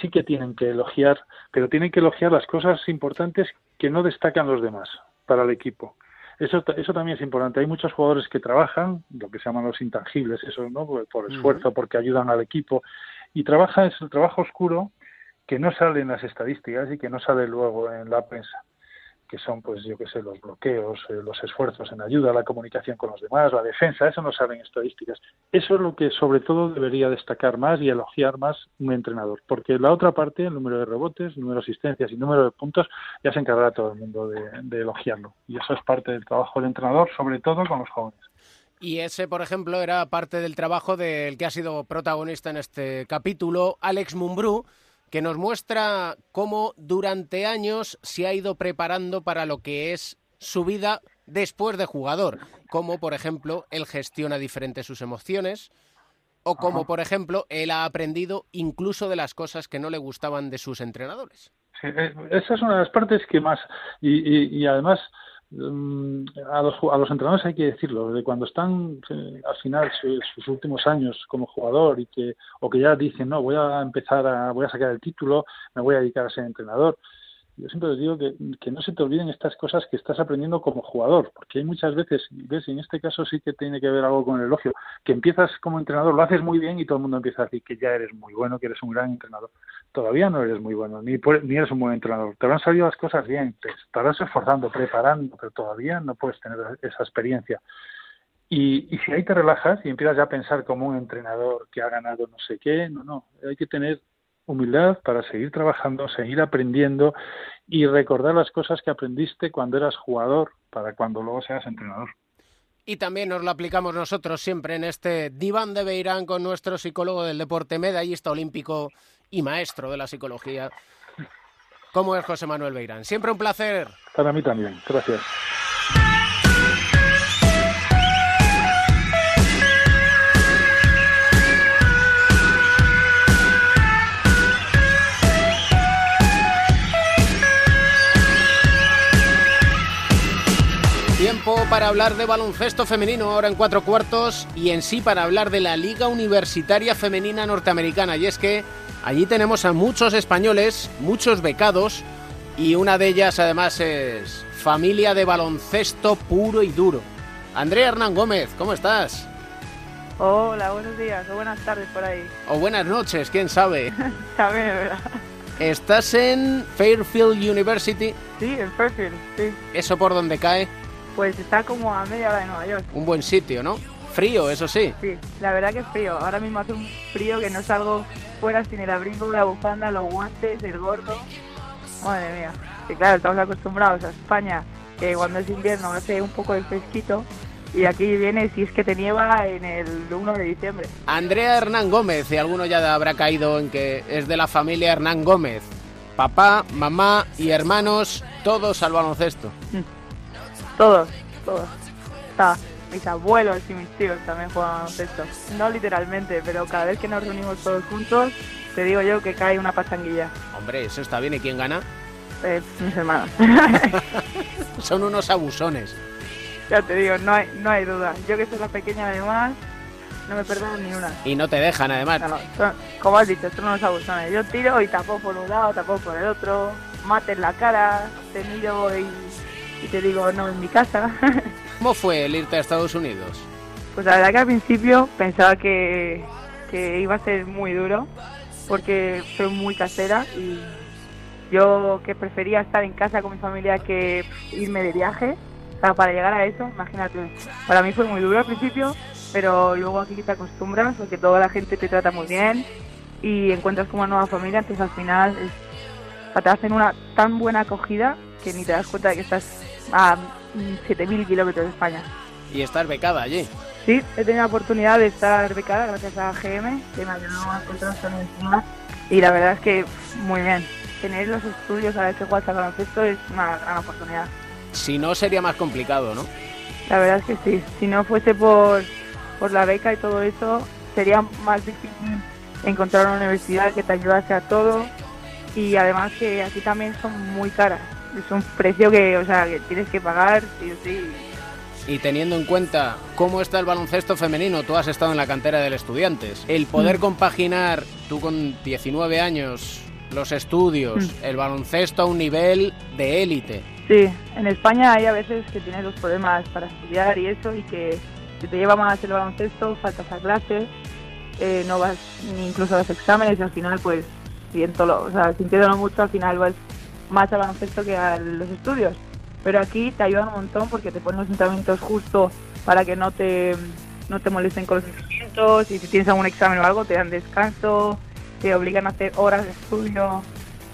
sí que tienen que elogiar, pero tienen que elogiar las cosas importantes que no destacan los demás para el equipo. Eso, eso también es importante. Hay muchos jugadores que trabajan, lo que se llaman los intangibles, eso, ¿no? Por, por esfuerzo, porque ayudan al equipo. Y trabaja, es el trabajo oscuro que no sale en las estadísticas y que no sale luego en la prensa que son, pues yo qué sé, los bloqueos, eh, los esfuerzos en ayuda, la comunicación con los demás, la defensa, eso no sale en estadísticas. Eso es lo que sobre todo debería destacar más y elogiar más un entrenador, porque la otra parte, el número de rebotes, el número de asistencias y el número de puntos, ya se encargará todo el mundo de elogiarlo. Y eso es parte del trabajo del entrenador, sobre todo con los jóvenes. Y ese, por ejemplo, era parte del trabajo del que ha sido protagonista en este capítulo, Alex Mumbrú, que nos muestra cómo durante años se ha ido preparando para lo que es su vida después de jugador. Cómo, por ejemplo, él gestiona diferente sus emociones o cómo, por ejemplo, él ha aprendido incluso de las cosas que no le gustaban de sus entrenadores. Sí, eh, esa es una de las partes que más y, y, y además a los, a los entrenadores hay que decirlo de cuando están eh, al final su- sus últimos años como jugador y que o que ya dicen no voy a empezar a voy a sacar el título me voy a dedicar a ser entrenador yo siempre les digo que, que no se te olviden estas cosas que estás aprendiendo como jugador, porque hay muchas veces, ves, y en este caso sí que tiene que ver algo con el elogio, que empiezas como entrenador, lo haces muy bien y todo el mundo empieza a decir que ya eres muy bueno, que eres un gran entrenador. Todavía no eres muy bueno, ni, ni eres un buen entrenador. Te habrán salido las cosas bien, te estarás esforzando, preparando, pero todavía no puedes tener esa experiencia. Y, y si ahí te relajas y empiezas ya a pensar como un entrenador que ha ganado no sé qué, no, no, hay que tener humildad para seguir trabajando, seguir aprendiendo y recordar las cosas que aprendiste cuando eras jugador para cuando luego seas entrenador. Y también nos lo aplicamos nosotros siempre en este diván de Beirán con nuestro psicólogo del deporte, medallista olímpico y maestro de la psicología, como es José Manuel Beirán. Siempre un placer. Para mí también. Gracias. Tiempo para hablar de baloncesto femenino ahora en cuatro cuartos y en sí para hablar de la Liga Universitaria Femenina Norteamericana. Y es que allí tenemos a muchos españoles, muchos becados y una de ellas además es familia de baloncesto puro y duro. Andrea Hernán Gómez, ¿cómo estás? Hola, buenos días o buenas tardes por ahí. O buenas noches, quién sabe. Estás en Fairfield University. Sí, en Fairfield, sí. ¿Eso por donde cae? Pues está como a media hora de Nueva York. Un buen sitio, ¿no? Frío, eso sí. Sí, la verdad que es frío. Ahora mismo hace un frío que no salgo fuera sin el abrigo, la bufanda, los guantes, el gorro. Madre mía. Sí, claro, estamos acostumbrados a España, que cuando es invierno hace un poco de fresquito. Y aquí viene si es que te nieva en el 1 de diciembre. Andrea Hernán Gómez, y alguno ya habrá caído en que es de la familia Hernán Gómez. Papá, mamá y hermanos, todos al baloncesto. Todos, todos. Está, mis abuelos y mis tíos también juegan baloncesto. No literalmente, pero cada vez que nos reunimos todos juntos, te digo yo que cae una pachanguilla. Hombre, eso está bien. ¿Y quién gana? Eh, mis hermanos. Son unos abusones. ya te digo, no hay, no hay duda. Yo que soy la pequeña además, no me perdono ni una. Y no te dejan, además. No, no, son- como has dicho, son unos abusones. Yo tiro y tapo por un lado, tapo por el otro, mate en la cara, te miro y, y te digo, no, en mi casa. ¿Cómo fue el irte a Estados Unidos? Pues la verdad que al principio pensaba que, que iba a ser muy duro porque soy muy casera y yo que prefería estar en casa con mi familia que irme de viaje. O sea, para llegar a eso, imagínate, para mí fue muy duro al principio, pero luego aquí te acostumbras porque toda la gente te trata muy bien y encuentras como una nueva familia, entonces al final es, te hacen una tan buena acogida que ni te das cuenta de que estás a mm, 7.000 kilómetros de España. Y estás becada allí. Sí, he tenido la oportunidad de estar becada gracias a GM, que me ayudó a encontrar esta universidad. Y la verdad es que muy bien. Tener los estudios a ver que juegas al baloncesto es una gran oportunidad. Si no, sería más complicado, ¿no? La verdad es que sí. Si no fuese por, por la beca y todo eso, sería más difícil encontrar una universidad que te ayudase a todo. Y además que aquí también son muy caras. Es un precio que, o sea, que tienes que pagar sí o sí. Y teniendo en cuenta cómo está el baloncesto femenino, tú has estado en la cantera del Estudiantes. El poder Mm. compaginar, tú con 19 años, los estudios, Mm. el baloncesto a un nivel de élite. Sí, en España hay a veces que tienes los problemas para estudiar y eso, y que si te lleva más el baloncesto, faltas a clase, eh, no vas ni incluso a los exámenes y al final, pues, siéntolo, o sea, sintiéndolo mucho, al final vas más al baloncesto que a los estudios. Pero aquí te ayudan un montón porque te ponen los entrenamientos justo para que no te, no te molesten con los entrenamientos y si tienes algún examen o algo te dan descanso, te obligan a hacer horas de estudio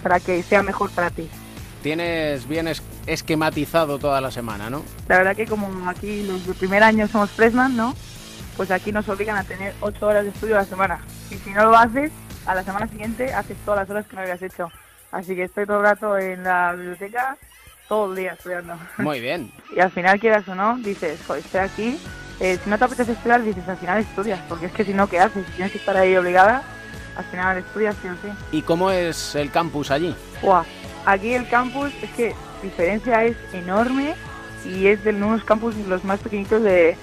para que sea mejor para ti. Tienes bien es- esquematizado toda la semana, ¿no? La verdad que como aquí los de primer año somos freshman, ¿no? Pues aquí nos obligan a tener ocho horas de estudio a la semana. Y si no lo haces, a la semana siguiente haces todas las horas que no habías hecho. Así que estoy todo el rato en la biblioteca, todo el día estudiando. Muy bien. Y al final, quieras o no, dices, joder, estoy aquí. Eh, si no te apetece estudiar, dices, al final estudias. Porque es que si no, ¿qué haces? Si tienes que estar ahí obligada, al final estudias sí o sí. ¿Y cómo es el campus allí? Buah, aquí el campus es que diferencia es enorme y es de unos campus los más pequeñitos de,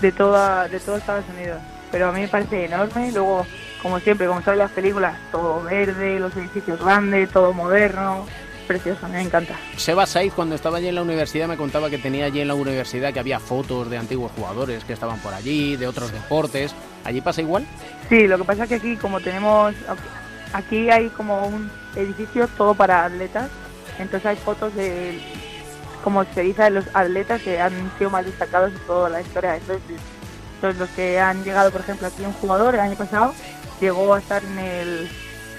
de toda de todo Estados Unidos. Pero a mí me parece enorme. Luego, como siempre, como saben las películas, todo verde, los edificios grandes, todo moderno, precioso, me encanta. Seba Saiz, cuando estaba allí en la universidad, me contaba que tenía allí en la universidad que había fotos de antiguos jugadores que estaban por allí, de otros deportes. ¿Allí pasa igual? Sí, lo que pasa es que aquí como tenemos, aquí hay como un edificio todo para atletas, entonces hay fotos de, como se dice, de los atletas que han sido más destacados en toda la historia. Entonces los que han llegado, por ejemplo, aquí un jugador el año pasado llegó a estar en el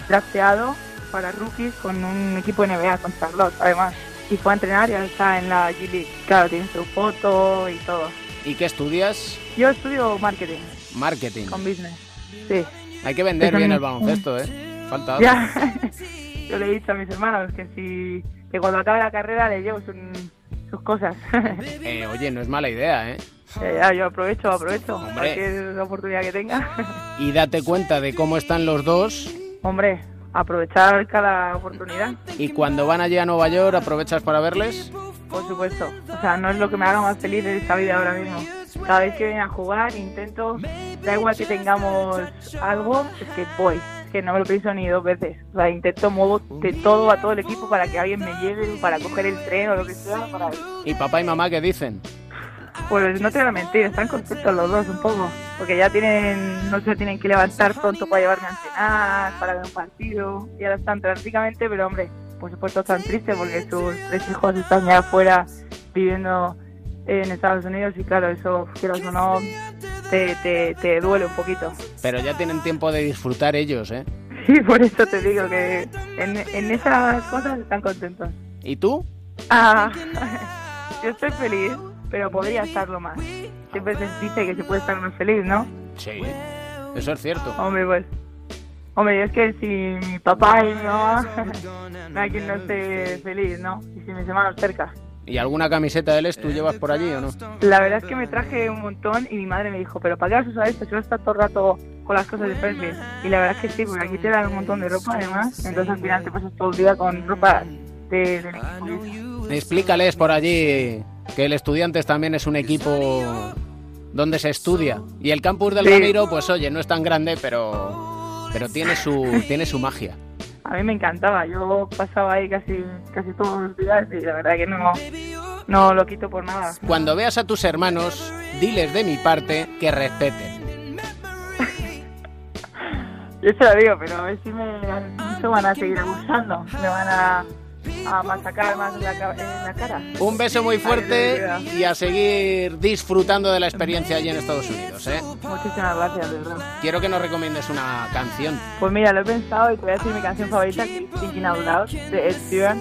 drafteado para rookies con un equipo NBA, con Charlotte, además. Y fue a entrenar y ahora está en la G League. Claro, tiene su foto y todo. ¿Y qué estudias? Yo estudio marketing Marketing. con business. Sí. Hay que vender bien el baloncesto, ¿eh? Falta algo. Ya. Yo le he dicho a mis hermanos que si que cuando acabe la carrera le llevo sus, sus cosas. Eh, oye, no es mala idea, ¿eh? Ya, ya, yo aprovecho, aprovecho Hombre. cualquier oportunidad que tenga. Y date cuenta de cómo están los dos. Hombre, aprovechar cada oportunidad, Y cuando van allí a Nueva York, aprovechas para verles. por supuesto. O sea, no es lo que me haga más feliz de esta vida ahora mismo. Cada vez que vienen a jugar intento, da igual que tengamos algo, es que voy. Es que no me lo pienso ni dos veces. O sea, intento mover de todo a todo el equipo para que alguien me lleve, para coger el tren o lo que sea, para ¿Y papá y mamá qué dicen? Pues no te voy a mentir, están contentos los dos un poco, porque ya tienen, no se tienen que levantar pronto para llevarme a cenar, para ver un partido, y ahora están prácticamente, pero hombre, por supuesto están tristes porque sus tres hijos están ya afuera viviendo en Estados Unidos y claro, eso, quieras o no, te, te, te duele un poquito. Pero ya tienen tiempo de disfrutar ellos, ¿eh? Sí, por eso te digo que en, en esas cosas están contentos. ¿Y tú? Ah, yo estoy feliz, pero podría estarlo más. Siempre se dice que se puede estar más feliz, ¿no? Sí. Eso es cierto. Hombre, pues. Hombre, es que si mi papá y mi mamá, no hay quien no esté feliz, ¿no? Y si mis hermanos cerca. ¿Y alguna camiseta del Estu llevas por allí o no? La verdad es que me traje un montón y mi madre me dijo, pero ¿para qué vas a usar esto? Si vas a estar todo el rato con las cosas de Fairfield. Y la verdad es que sí, porque aquí te dan un montón de ropa además, entonces al final te pasas todo el día con ropa de, equipo. Explícales por allí que el Estudiantes también es un equipo donde se estudia. Y el campus del Sí. Ramiro, pues oye, no es tan grande, pero, pero tiene, su, tiene su magia. A mí me encantaba, yo pasaba ahí casi, casi todos los días y la verdad que no, no lo quito por nada. Cuando veas a tus hermanos, diles de mi parte que respeten. Yo se lo digo, pero a ver si me, mucho van a seguir abusando. Me van a, a masacar más en la, en la cara. Un beso muy fuerte y a seguir disfrutando de la experiencia allí en Estados Unidos, ¿eh? Muchísimas gracias, de verdad. Quiero que nos recomiendes una canción. Pues mira, lo he pensado y te voy a decir mi canción favorita, Thinking Out Loud, de Ed Sheeran,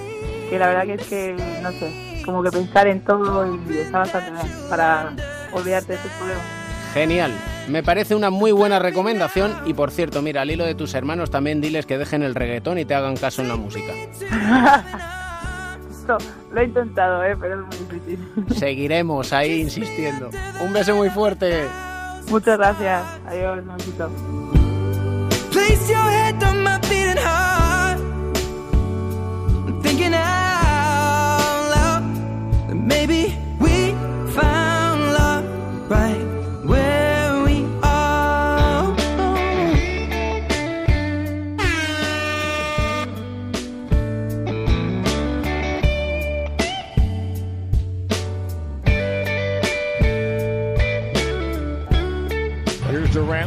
que la verdad que es que, no sé, como que pensar en todo y está bastante bien para olvidarte de tus problemas. Genial. Me parece una muy buena recomendación y por cierto, mira, al hilo de tus hermanos también diles que dejen el reggaetón y te hagan caso en la música. Esto lo he intentado, ¿eh? pero es muy difícil. Seguiremos ahí insistiendo. Un beso muy fuerte. Muchas gracias. Adiós, un besito.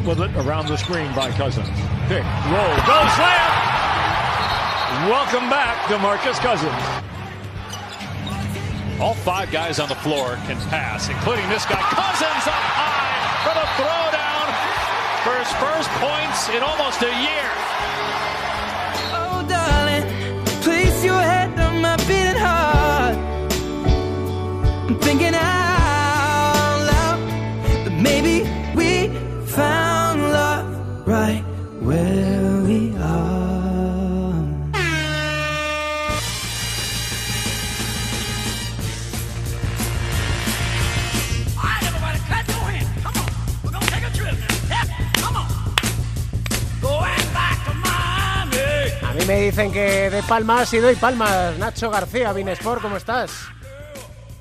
With it around the screen by Cousins. Pick, roll, goes slam! Welcome back, DeMarcus Cousins. All five guys on the floor can pass, including this guy. Cousins up high for the throwdown for his first points in almost a year. Oh, que de palmas y doy palmas. Nacho García, Binesport, ¿cómo estás?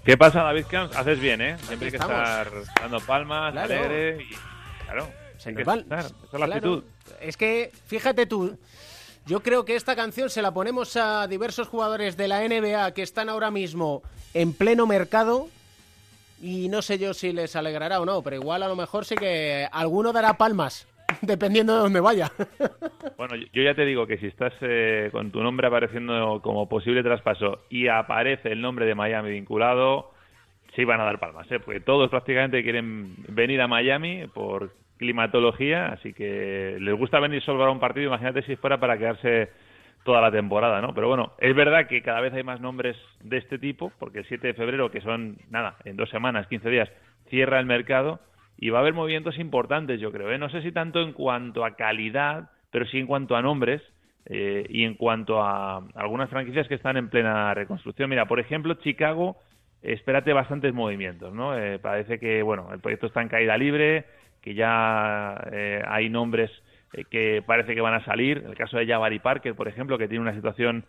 ¿Qué pasa, David Camps? Haces bien, ¿eh? Siempre hay que estar dando palmas, Claro. alegre y... Claro, Se hay nos esa es la actitud. Es que, fíjate tú, yo creo que esta canción se la ponemos a diversos jugadores de la NBA que están ahora mismo en pleno mercado y no sé yo si les alegrará o no, pero igual a lo mejor sí que alguno dará palmas, dependiendo de dónde vaya. Bueno, yo- ya te digo que si estás eh, con tu nombre apareciendo como posible traspaso y aparece el nombre de Miami vinculado, sí van a dar palmas, ¿eh? Porque todos prácticamente quieren venir a Miami por climatología, así que les gusta venir solo para un partido, imagínate si fuera para quedarse toda la temporada, ¿no? Pero bueno, es verdad que cada vez hay más nombres de este tipo, porque el 7 de febrero, que son, nada, en dos semanas, 15 días, cierra el mercado y va a haber movimientos importantes, yo creo. ¿eh? No sé si tanto en cuanto a calidad, pero sí en cuanto a nombres eh, y en cuanto a algunas franquicias que están en plena reconstrucción. Mira, por ejemplo, Chicago, espérate bastantes movimientos, ¿no? Eh, parece que, bueno, el proyecto está en caída libre, que ya eh, hay nombres eh, que parece que van a salir. El caso de Jabari Parker, por ejemplo, que tiene una situación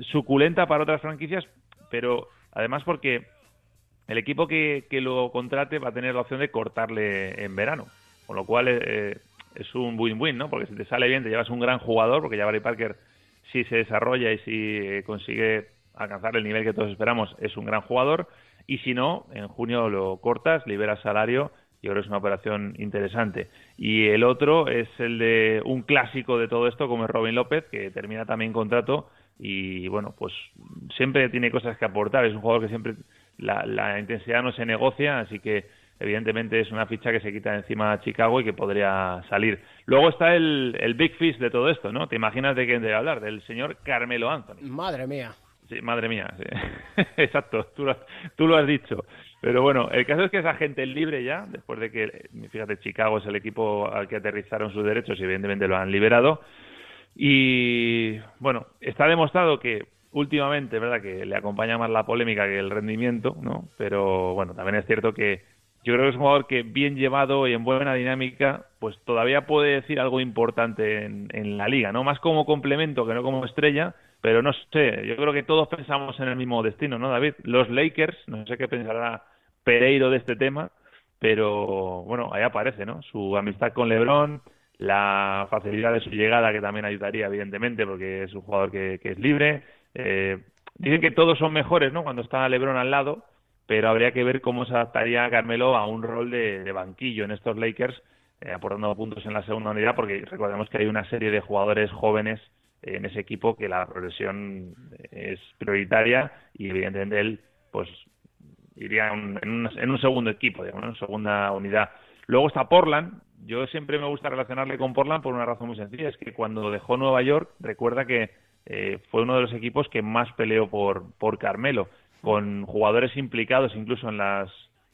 suculenta para otras franquicias, pero además porque el equipo que, que lo contrate va a tener la opción de cortarle en verano. Con lo cual eh, es un win-win, ¿no? Porque si te sale bien, te llevas un gran jugador, porque Jabari Parker, si se desarrolla y si eh, consigue alcanzar el nivel que todos esperamos, es un gran jugador. Y si no, en junio lo cortas, liberas salario y ahora es una operación interesante. Y el otro es el de un clásico de todo esto, como es Robin López, que termina también contrato y bueno, pues siempre tiene cosas que aportar. Es un jugador que siempre la, la intensidad no se negocia, así que evidentemente es una ficha que se quita de encima a Chicago y que podría salir. Luego está el, el big fish de todo esto, ¿no? ¿Te imaginas de quién debe hablar? Del señor Carmelo Anthony. Madre mía. Sí, madre mía, sí. exacto, tú lo, has, tú lo has dicho. Pero bueno, el caso es que esa gente libre ya, después de que, fíjate, Chicago es el equipo al que aterrizaron sus derechos y evidentemente lo han liberado. Y bueno, está demostrado que últimamente, verdad que le acompaña más la polémica que el rendimiento, ¿no? Pero bueno, también es cierto que yo creo que es un jugador que bien llevado y en buena dinámica, pues todavía puede decir algo importante en, en la liga, ¿no? Más como complemento que no como estrella, pero no sé, yo creo que todos pensamos en el mismo destino, ¿no, David? Los Lakers, no sé qué pensará Pereiro de este tema, pero bueno, ahí aparece, ¿no? Su amistad con LeBron, la facilidad de su llegada que también ayudaría, evidentemente, porque es un jugador que, que es libre. Eh, dicen que todos son mejores, ¿no? Cuando está LeBron al lado, pero habría que ver cómo se adaptaría Carmelo a un rol de, banquillo en estos Lakers eh, aportando puntos en la segunda unidad, porque recordemos que hay una serie de jugadores jóvenes en ese equipo que la progresión es prioritaria y evidentemente él pues iría en un, en un segundo equipo, digamos, en segunda unidad. Luego está Portland. Yo siempre me gusta relacionarle con Portland por una razón muy sencilla, es que cuando dejó Nueva York, recuerda que eh, fue uno de los equipos que más peleó por, por Carmelo, con jugadores implicados incluso en las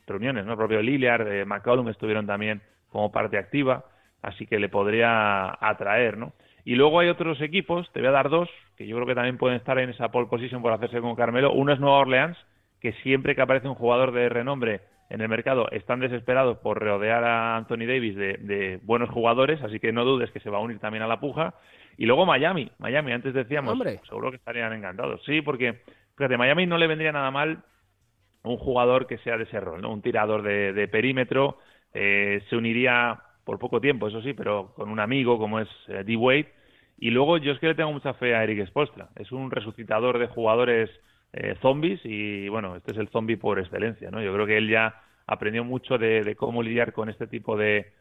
reuniones, ¿no? El propio Lillard, eh, McCollum estuvieron también como parte activa, así que le podría atraer, ¿no? Y luego hay otros equipos, te voy a dar dos, que yo creo que también pueden estar en esa pole position por hacerse con Carmelo. Uno es Nueva Orleans, que siempre que aparece un jugador de renombre en el mercado están desesperados por rodear a Anthony Davis de, buenos jugadores, así que no dudes que se va a unir también a la puja. Y luego Miami, Miami, antes decíamos, seguro que estarían encantados. Sí, porque, fíjate, Miami no le vendría nada mal un jugador que sea de ese rol, ¿no? Un tirador de, perímetro, eh, se uniría por poco tiempo, eso sí, pero con un amigo como es eh, D-Wade. Y luego yo es que le tengo mucha fe a Eric Spolstra. Es un resucitador de jugadores eh, zombies y bueno, este es el zombie por excelencia, ¿no? Yo creo que él ya aprendió mucho de, cómo lidiar con este tipo de,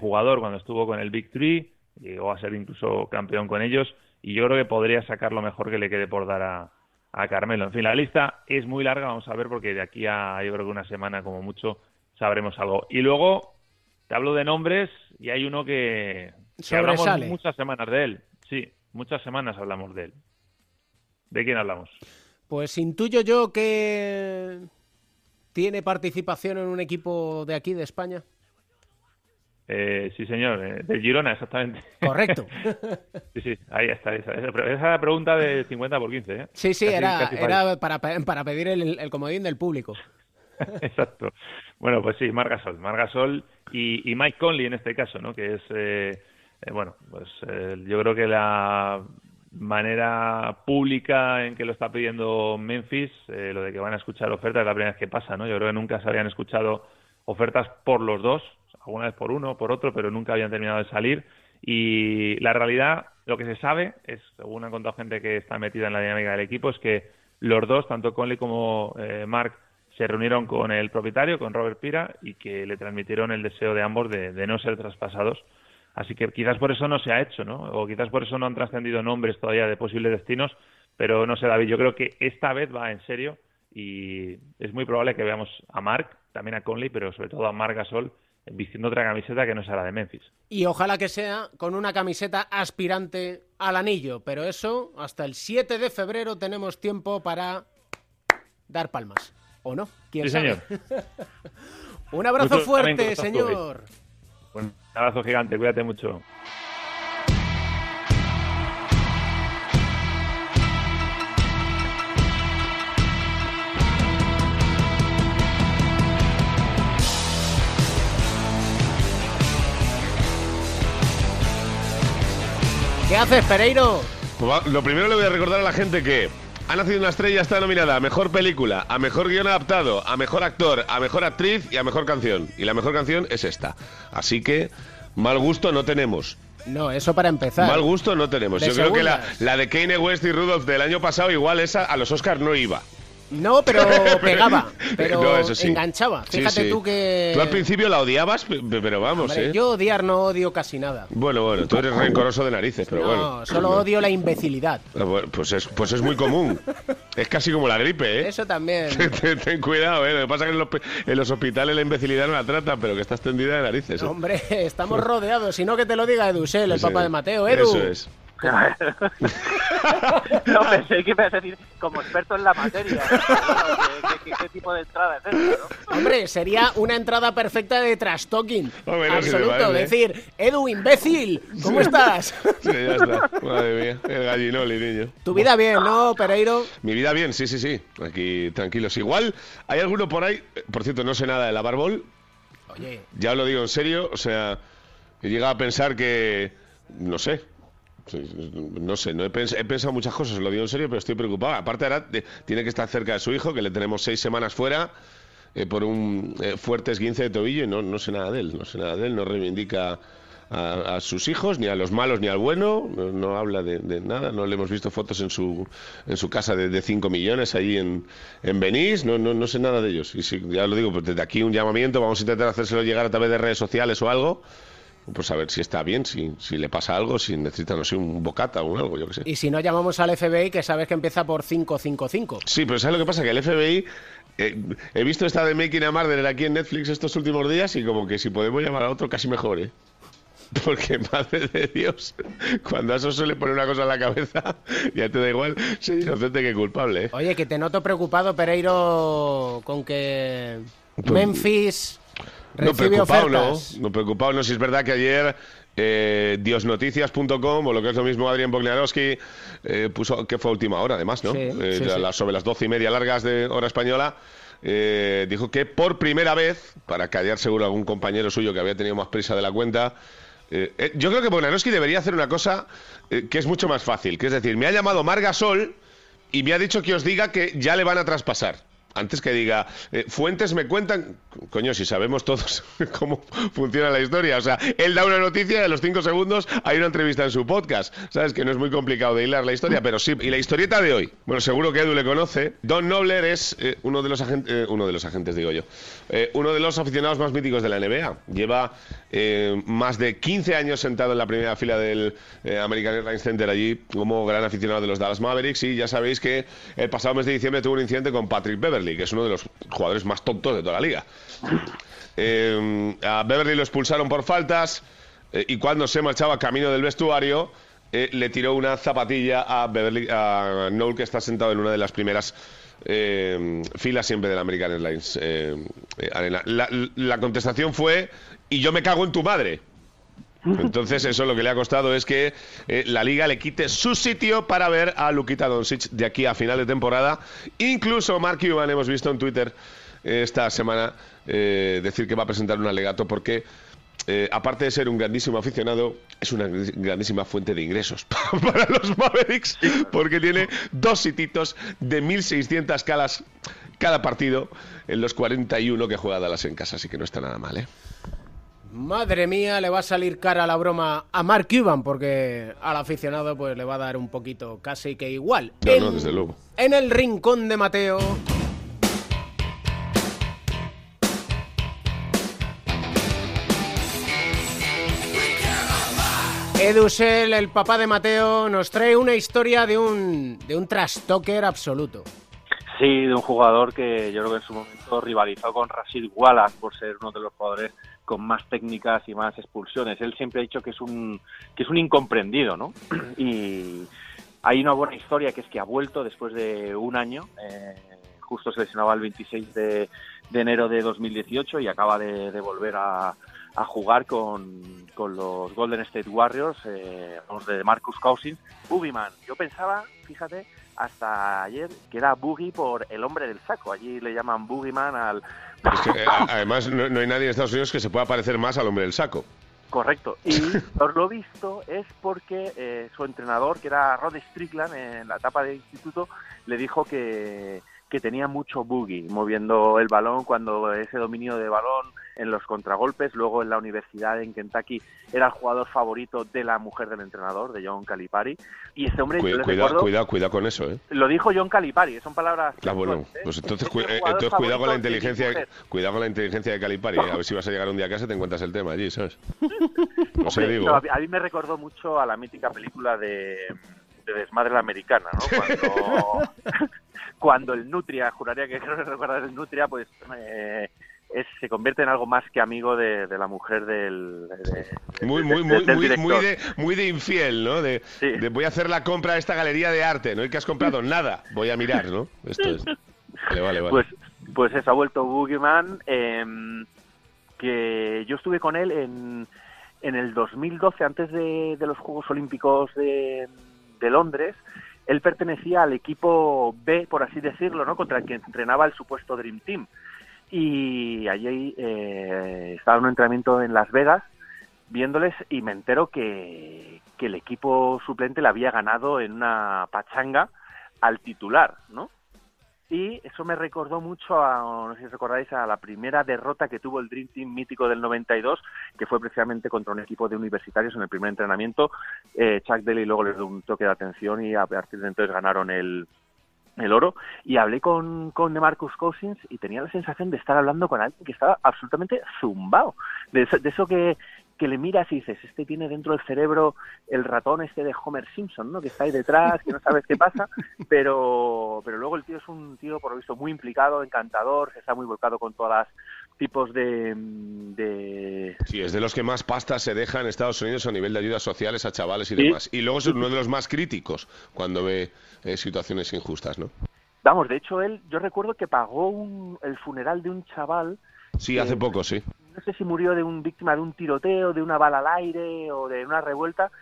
jugador cuando estuvo con el Big Three, llegó a ser incluso campeón con ellos y yo creo que podría sacar lo mejor que le quede por dar a, a Carmelo. En fin, la lista es muy larga, vamos a ver porque de aquí a yo creo que una semana como mucho sabremos algo. Y luego te hablo de nombres y hay uno que, que hablamos muchas semanas de él. Sí, muchas semanas hablamos de él. ¿De quién hablamos? Pues intuyo yo que tiene participación en un equipo de aquí, de España. Eh, sí, señor, eh, del Girona, exactamente. Correcto. sí, sí, ahí está. Esa, esa pregunta de 50 por 15. ¿eh? Sí, sí, era, era para, para, pedir el, comodín del público. Exacto. Bueno, pues sí, Margasol. Margasol y, y Mike Conley en este caso, ¿no? Que es, eh, bueno, pues yo creo que la manera pública en que lo está pidiendo Memphis, eh, lo de que van a escuchar ofertas la primera vez que pasa, ¿no? Yo creo que nunca se habían escuchado ofertas por los dos, alguna vez por uno, por otro, pero nunca habían terminado de salir. Y la realidad, lo que se sabe, es, según han contado gente que está metida en la dinámica del equipo, es que los dos, tanto Conley como eh, Mark, se reunieron con el propietario, con Robert Pira, y que le transmitieron el deseo de ambos de no ser traspasados Así que quizás por eso no se ha hecho, ¿no? O quizás por eso no han trascendido nombres todavía de posibles destinos, pero no sé, David, yo creo que esta vez va en serio y es muy probable que veamos a Mark, también a Conley, pero sobre todo a Mark Gasol vistiendo otra camiseta que no sea la de Memphis. Y ojalá que sea con una camiseta aspirante al anillo, pero eso hasta el 7 de febrero tenemos tiempo para dar palmas. ¿O no? ¿Quién sí, señor. Un abrazo fuerte, señor. Un abrazo gigante, cuídate mucho. ¿Qué haces, Pereiro? Pues lo primero le voy a recordar a la gente que ha nacido una estrella, está nominada a mejor película, a mejor guion adaptado, a mejor actor, a mejor actriz y a mejor canción. Y la mejor canción es esta. Así que mal gusto no tenemos. No, eso para empezar. Mal gusto no tenemos. Yo creo que la, la, de Kanye West y Rudolph del año pasado, igual esa a los Oscars no iba. No, pero pegaba, pero enganchaba. Fíjate tú que... Tú al principio la odiabas, pero vamos, ¿eh? Yo odiar no odio casi nada. Bueno, bueno, tú eres rencoroso de narices, pero bueno. No, solo odio la imbecilidad. Ah, pues es, pues es muy común. es casi como la gripe, ¿eh? Eso también. ten, cuidado, ¿eh? Lo que pasa es que en los, en los, hospitales la imbecilidad no la tratan, pero que estás tendida de narices. ¿eh? Hombre, estamos rodeados. Si no, que te lo diga Edusel, el papá de Mateo. Edu. Eso es. no pensé que me a decir como experto en la materia. ¿Qué, tipo de entrada es esta, Hombre, sería una entrada perfecta de trash talking. Absoluto. Decir, Edu, imbécil, ¿cómo estás? sí, ya está. Madre mía, el gallinoli, niño. Tu vida bien, ¿no, Pereiro? Mi vida bien, sí, sí, sí. Aquí tranquilos. Igual hay alguno por ahí, por cierto, no sé nada de la barbol. Oye. Ya lo digo en serio, o sea, he llegado a pensar que, no sé, no sé, no he, pensado muchas cosas, lo digo en serio, pero estoy preocupado. Aparte, ahora tiene que estar cerca de su hijo, que le tenemos seis semanas fuera eh, por un eh, fuerte esguince de tobillo y no, no sé nada de él. No sé nada de él, no reivindica a, sus hijos, ni a los malos ni al bueno, no, habla de, nada. No le hemos visto fotos en su, en su casa de 5 millones ahí en, en Benís, no, no, no sé nada de ellos. Y si, ya lo digo, pues desde aquí un llamamiento, vamos a intentar hacérselo llegar a través de redes sociales o algo Pues a ver si está bien, si, si le pasa algo, si necesita, no sé, un bocata o algo, yo qué sé. Y si no, llamamos al FBI, que sabes que empieza por 555. Sí, pero ¿sabes lo que pasa? Que el FBI... eh, he visto esta de Making a Murderer aquí en Netflix estos últimos días y como que si podemos llamar a otro casi mejor, ¿eh? Porque, madre de Dios, cuando a eso se le pone una cosa en la cabeza, ya te da igual ser inocente que culpable, ¿eh? Oye, que te noto preocupado, Pereiro, con que Memphis No preocupado, no. No preocupado, no. Si es verdad que ayer eh, diosnoticias.com, o lo que es lo mismo Adrián Bognarowski, eh, puso que fue a última hora, además, ¿no? Sí, Eh, sí, sí. sobre las doce y media largas de hora española. dijo que por primera vez, para callar seguro a algún compañero suyo que había tenido más prisa de la cuenta, yo creo que Bognarowski debería hacer una cosa que es mucho más fácil, que es decir, me ha llamado Marga Sol y me ha dicho que os diga que ya le van a traspasar. Antes que diga, eh, fuentes me cuentan, coño, si sabemos todos cómo funciona la historia. O sea, él da una noticia y a los cinco segundos hay una entrevista en su podcast. Sabes que no es muy complicado de hilar la historia, pero sí. Y la historieta de hoy, bueno, seguro que Edu le conoce. Don Nobler es eh, uno de los agentes, uno de los agentes, digo yo, eh, uno de los aficionados más míticos de la NBA. Lleva eh, más de 15 años sentado en la primera fila del eh, American Airlines Center allí como gran aficionado de los Dallas Mavericks y ya sabéis que el pasado mes de diciembre tuvo un incidente con Patrick Beverly, que es uno de los jugadores más tontos de toda la liga. Eh, a Beverly lo expulsaron por faltas eh, y cuando se marchaba camino del vestuario eh, le tiró una zapatilla a Beverly, a Noel que está sentado en una de las primeras filas siempre del American Airlines Arena. La, la contestación fue y yo me cago en tu madre. Entonces eso lo que le ha costado es que eh, la liga le quite su sitio para ver a Lukita Doncic de aquí a final de temporada. Incluso Mark Cuban hemos visto en Twitter eh, esta semana eh, decir que va a presentar un alegato porque eh, aparte de ser un grandísimo aficionado, es una grandísima fuente de ingresos para los Mavericks porque tiene dos sititos de 1.600 calas cada partido en los 41 que juega Dallas en casa, así que no está nada mal, ¿eh? Madre mía, le va a salir cara la broma a Mark Cuban, porque al aficionado pues le va a dar un poquito casi que igual. No, en, no, desde luego. en el rincón de Mateo. Edusel, el papá de Mateo, nos trae una historia de un, de un trastoker absoluto. Sí, de un jugador que yo creo que en su momento rivalizó con Rashid Wallace por ser uno de los jugadores con más técnicas y más expulsiones. Él siempre ha dicho que es un que es un incomprendido, ¿no? Y hay una buena historia que es que ha vuelto después de un año. eh, justo se lesionaba el 26 de, de enero de 2018 y acaba de, volver a, a jugar con, con los Golden State Warriors, eh, los de Marcus Cousins, Boogeyman. Yo pensaba, fíjate, hasta ayer que era Boogie por el hombre del saco. Allí le llaman Boogeyman al... Es que, eh, además, no, no hay nadie en Estados Unidos que se pueda parecer más al hombre del saco. Correcto. Y por lo visto es porque eh, su entrenador, que era Rod Strickland, en la etapa de instituto, le dijo que, que tenía mucho boogie moviendo el balón cuando ese dominio de balón en los contragolpes. Luego en la universidad en Kentucky era el jugador favorito de la mujer del entrenador, de John Calipari. Y ese hombre, Cuida- cuidado, cuidado, cuidado con eso, ¿eh? lo dijo John Calipari, son palabras... Ah, bueno, ¿eh? pues entonces, Es cu- el eh, entonces cuidado con la de inteligencia, mujer. cuidado con la inteligencia de Calipari. A ver si vas a llegar un día a casa y te encuentras el tema allí, ¿sabes? No sé, digo. no, a mí- me recordó mucho a la mítica película de, de Desmadre la Americana, ¿no? Cuando, cuando el Nutria, juraría que creo que recordar el Nutria, pues eh, es, se convierte en algo más que amigo de, de la mujer del, de- Muy, de- muy, de- muy, del muy, director. muy de, muy de infiel, ¿no? De, voy a hacer la compra a esta galería de arte, ¿no? ¿Y que has comprado? Nada. Voy a mirar, ¿no? Esto es. Vale, vale, vale. Pues, pues eso, ha vuelto Boogeyman, eh, que yo estuve con él en, en el 2012, antes de, de los Juegos Olímpicos de, de Londres. Él pertenecía al equipo B, por así decirlo, ¿no? contra el que entrenaba el supuesto Dream Team. Y allí eh, estaba en un entrenamiento en Las Vegas viéndoles y me entero que, que el equipo suplente le había ganado en una pachanga al titular, ¿no? Y eso me recordó mucho a, no sé si recordáis, a la primera derrota que tuvo el Dream Team mítico del 92, que fue precisamente contra un equipo de universitarios en el primer entrenamiento. Eh, Chuck Daly luego les dio un toque de atención y a partir de entonces ganaron el, el oro. Y hablé con, con DeMarcus Cousins y tenía la sensación de estar hablando con alguien que estaba absolutamente zumbado. De eso, de eso que, que le miras y dices, este tiene dentro del cerebro el ratón este de Homer Simpson, ¿no? Que está ahí detrás, que no sabes qué pasa, pero, pero luego el tío es un tío, por lo visto, muy implicado, encantador, se está muy volcado con todas las tipos de, de... Sí, es de los que más pasta se deja en Estados Unidos a nivel de ayudas sociales a chavales y Sí. demás. Y luego es uno de los más críticos cuando ve eh, situaciones injustas, ¿no? Vamos, de hecho, él, yo recuerdo que pagó un, el funeral de un chaval Sí, hace poco, sí. no sé si murió de un víctima de un tiroteo, de una bala al aire o de una revuelta,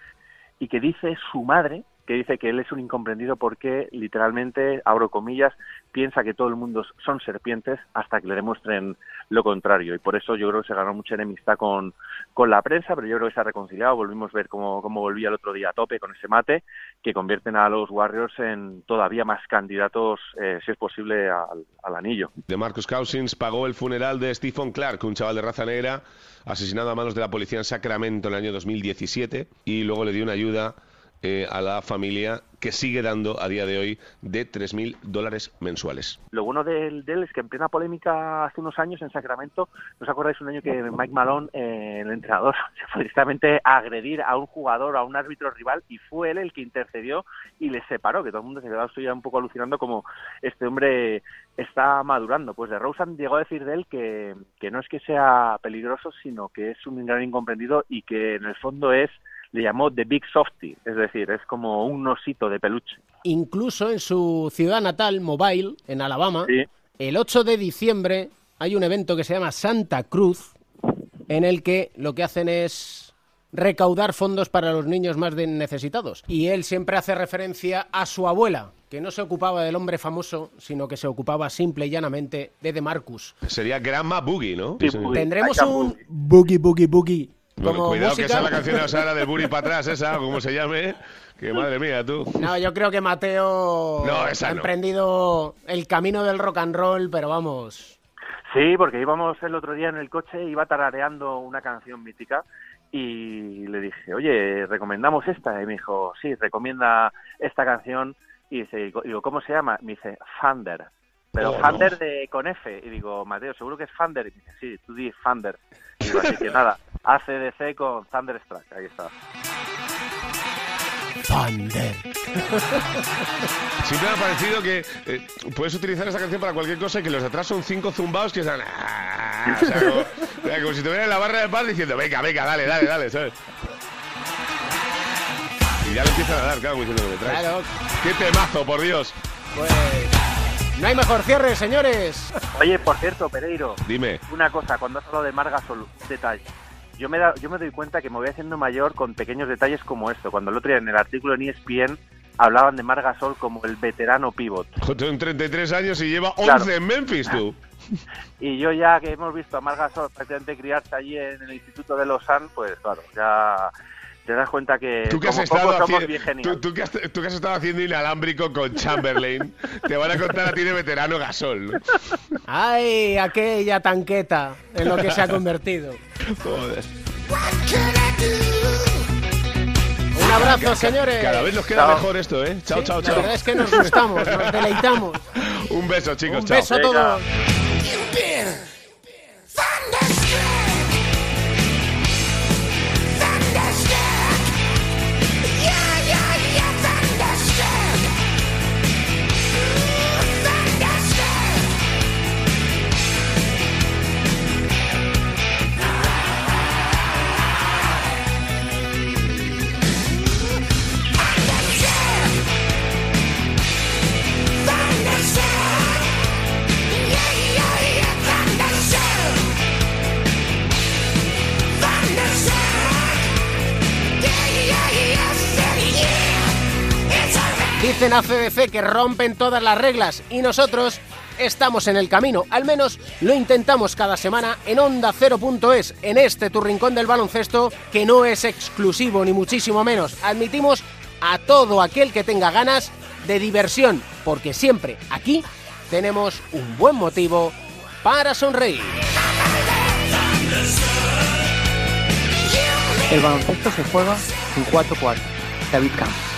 y que dice su madre, que dice que él es un incomprendido porque literalmente, abro comillas, piensa que todo el mundo son serpientes hasta que le demuestren lo contrario. Y por eso yo creo que se ganó mucha enemistad con, con la prensa, pero yo creo que se ha reconciliado. Volvimos a ver cómo, cómo volvía el otro día a tope con ese mate, que convierten a los Warriors en todavía más candidatos, eh, si es posible, al, al anillo. De Marcus Cousins pagó el funeral de Stephen Clark, un chaval de raza negra asesinado a manos de la policía en Sacramento en el año 2017 y luego le dio una ayuda eh, a la familia que sigue dando a día de hoy de 3.000 dólares mensuales. Lo bueno de él, es que en plena polémica hace unos años en Sacramento, ¿no os acordáis un año que Mike Malone, eh, el entrenador, se fue directamente a agredir a un jugador, a un árbitro rival, y fue él el que intercedió y le separó, que todo el mundo se quedaba estoy un poco alucinando como este hombre está madurando. Pues de Rosen llegó a decir de él que, que no es que sea peligroso, sino que es un gran incomprendido y que en el fondo es le llamó The Big Softy, es decir, es como un osito de peluche. Incluso en su ciudad natal, Mobile, en Alabama, el 8 de diciembre hay un evento que se llama Santa Cruz, en el que lo que hacen es recaudar fondos para los niños más necesitados. Y él siempre hace referencia a su abuela, que no se ocupaba del hombre famoso, sino que se ocupaba simple y llanamente de DeMarcus. Sería Grandma Boogie, ¿no? Tendremos un boogie boogie boogie como cuidado música. que esa es la canción de Sara del Buri para atrás, esa, como se llame. Que madre mía, tú. No, yo creo que Mateo No, esa ha no. emprendido el camino del rock and roll, pero vamos. Sí, porque íbamos el otro día en el coche, iba tarareando una canción mítica y le dije, oye, ¿recomendamos esta? Y me dijo, sí, recomienda esta canción. Y dice, digo, ¿cómo se llama? Me dice, Thunder. Pero Oh, Thunder no. de, con F. Y digo, Mateo, ¿seguro que es Thunder? Y me dice, sí, tú di Thunder. Y digo, así que nada, ACDC con Thunderstruck, ahí está. Thunder. Siempre me ha parecido que eh, puedes utilizar esta canción para cualquier cosa y que los de atrás son cinco zumbaos que están... "Ah", o sea, como, como si estuvieran en la barra de paz diciendo, venga, venga, dale, dale, dale, ¿sabes? Y ya le empiezan a dar, claro, como diciendo, me traes. Claro. ¡Qué temazo, por Dios! Pues no hay mejor cierre, señores. Oye, por cierto, Pereiro, Dime. una cosa, cuando has hablado de Margasol, un detalle. Yo me, da- yo me doy cuenta que me voy haciendo mayor con pequeños detalles como esto. Cuando el otro día en el artículo en ESPN hablaban de Margasol como el veterano pivot. Tiene 33 años y lleva 11 Claro. en Memphis, tú. Y yo ya que hemos visto a Margasol prácticamente criarse allí en el Instituto de Lausanne, pues claro, ya te das cuenta que Tú que, has como estado pocos somos bien geniales. tú, tú que has, tú que has estado haciendo inalámbrico con Chamberlain, te van a contar a ti de veterano Gasol. Ay, aquella tanqueta en lo que se ha convertido. Joder. Un abrazo, señores. Cada vez nos queda Chao. mejor esto, ¿eh? Chao, Sí, chao, la chao. verdad es que nos gustamos, nos deleitamos. Un beso, chicos. Un chao. beso a todos. Dicen a CDC que rompen todas las reglas y nosotros estamos en el camino. Al menos lo intentamos cada semana en Onda 0.es, en este tu rincón del baloncesto, que no es exclusivo ni muchísimo menos. Admitimos a todo aquel que tenga ganas de diversión, porque siempre aquí tenemos un buen motivo para sonreír. El baloncesto se juega en 4-4. David Campos.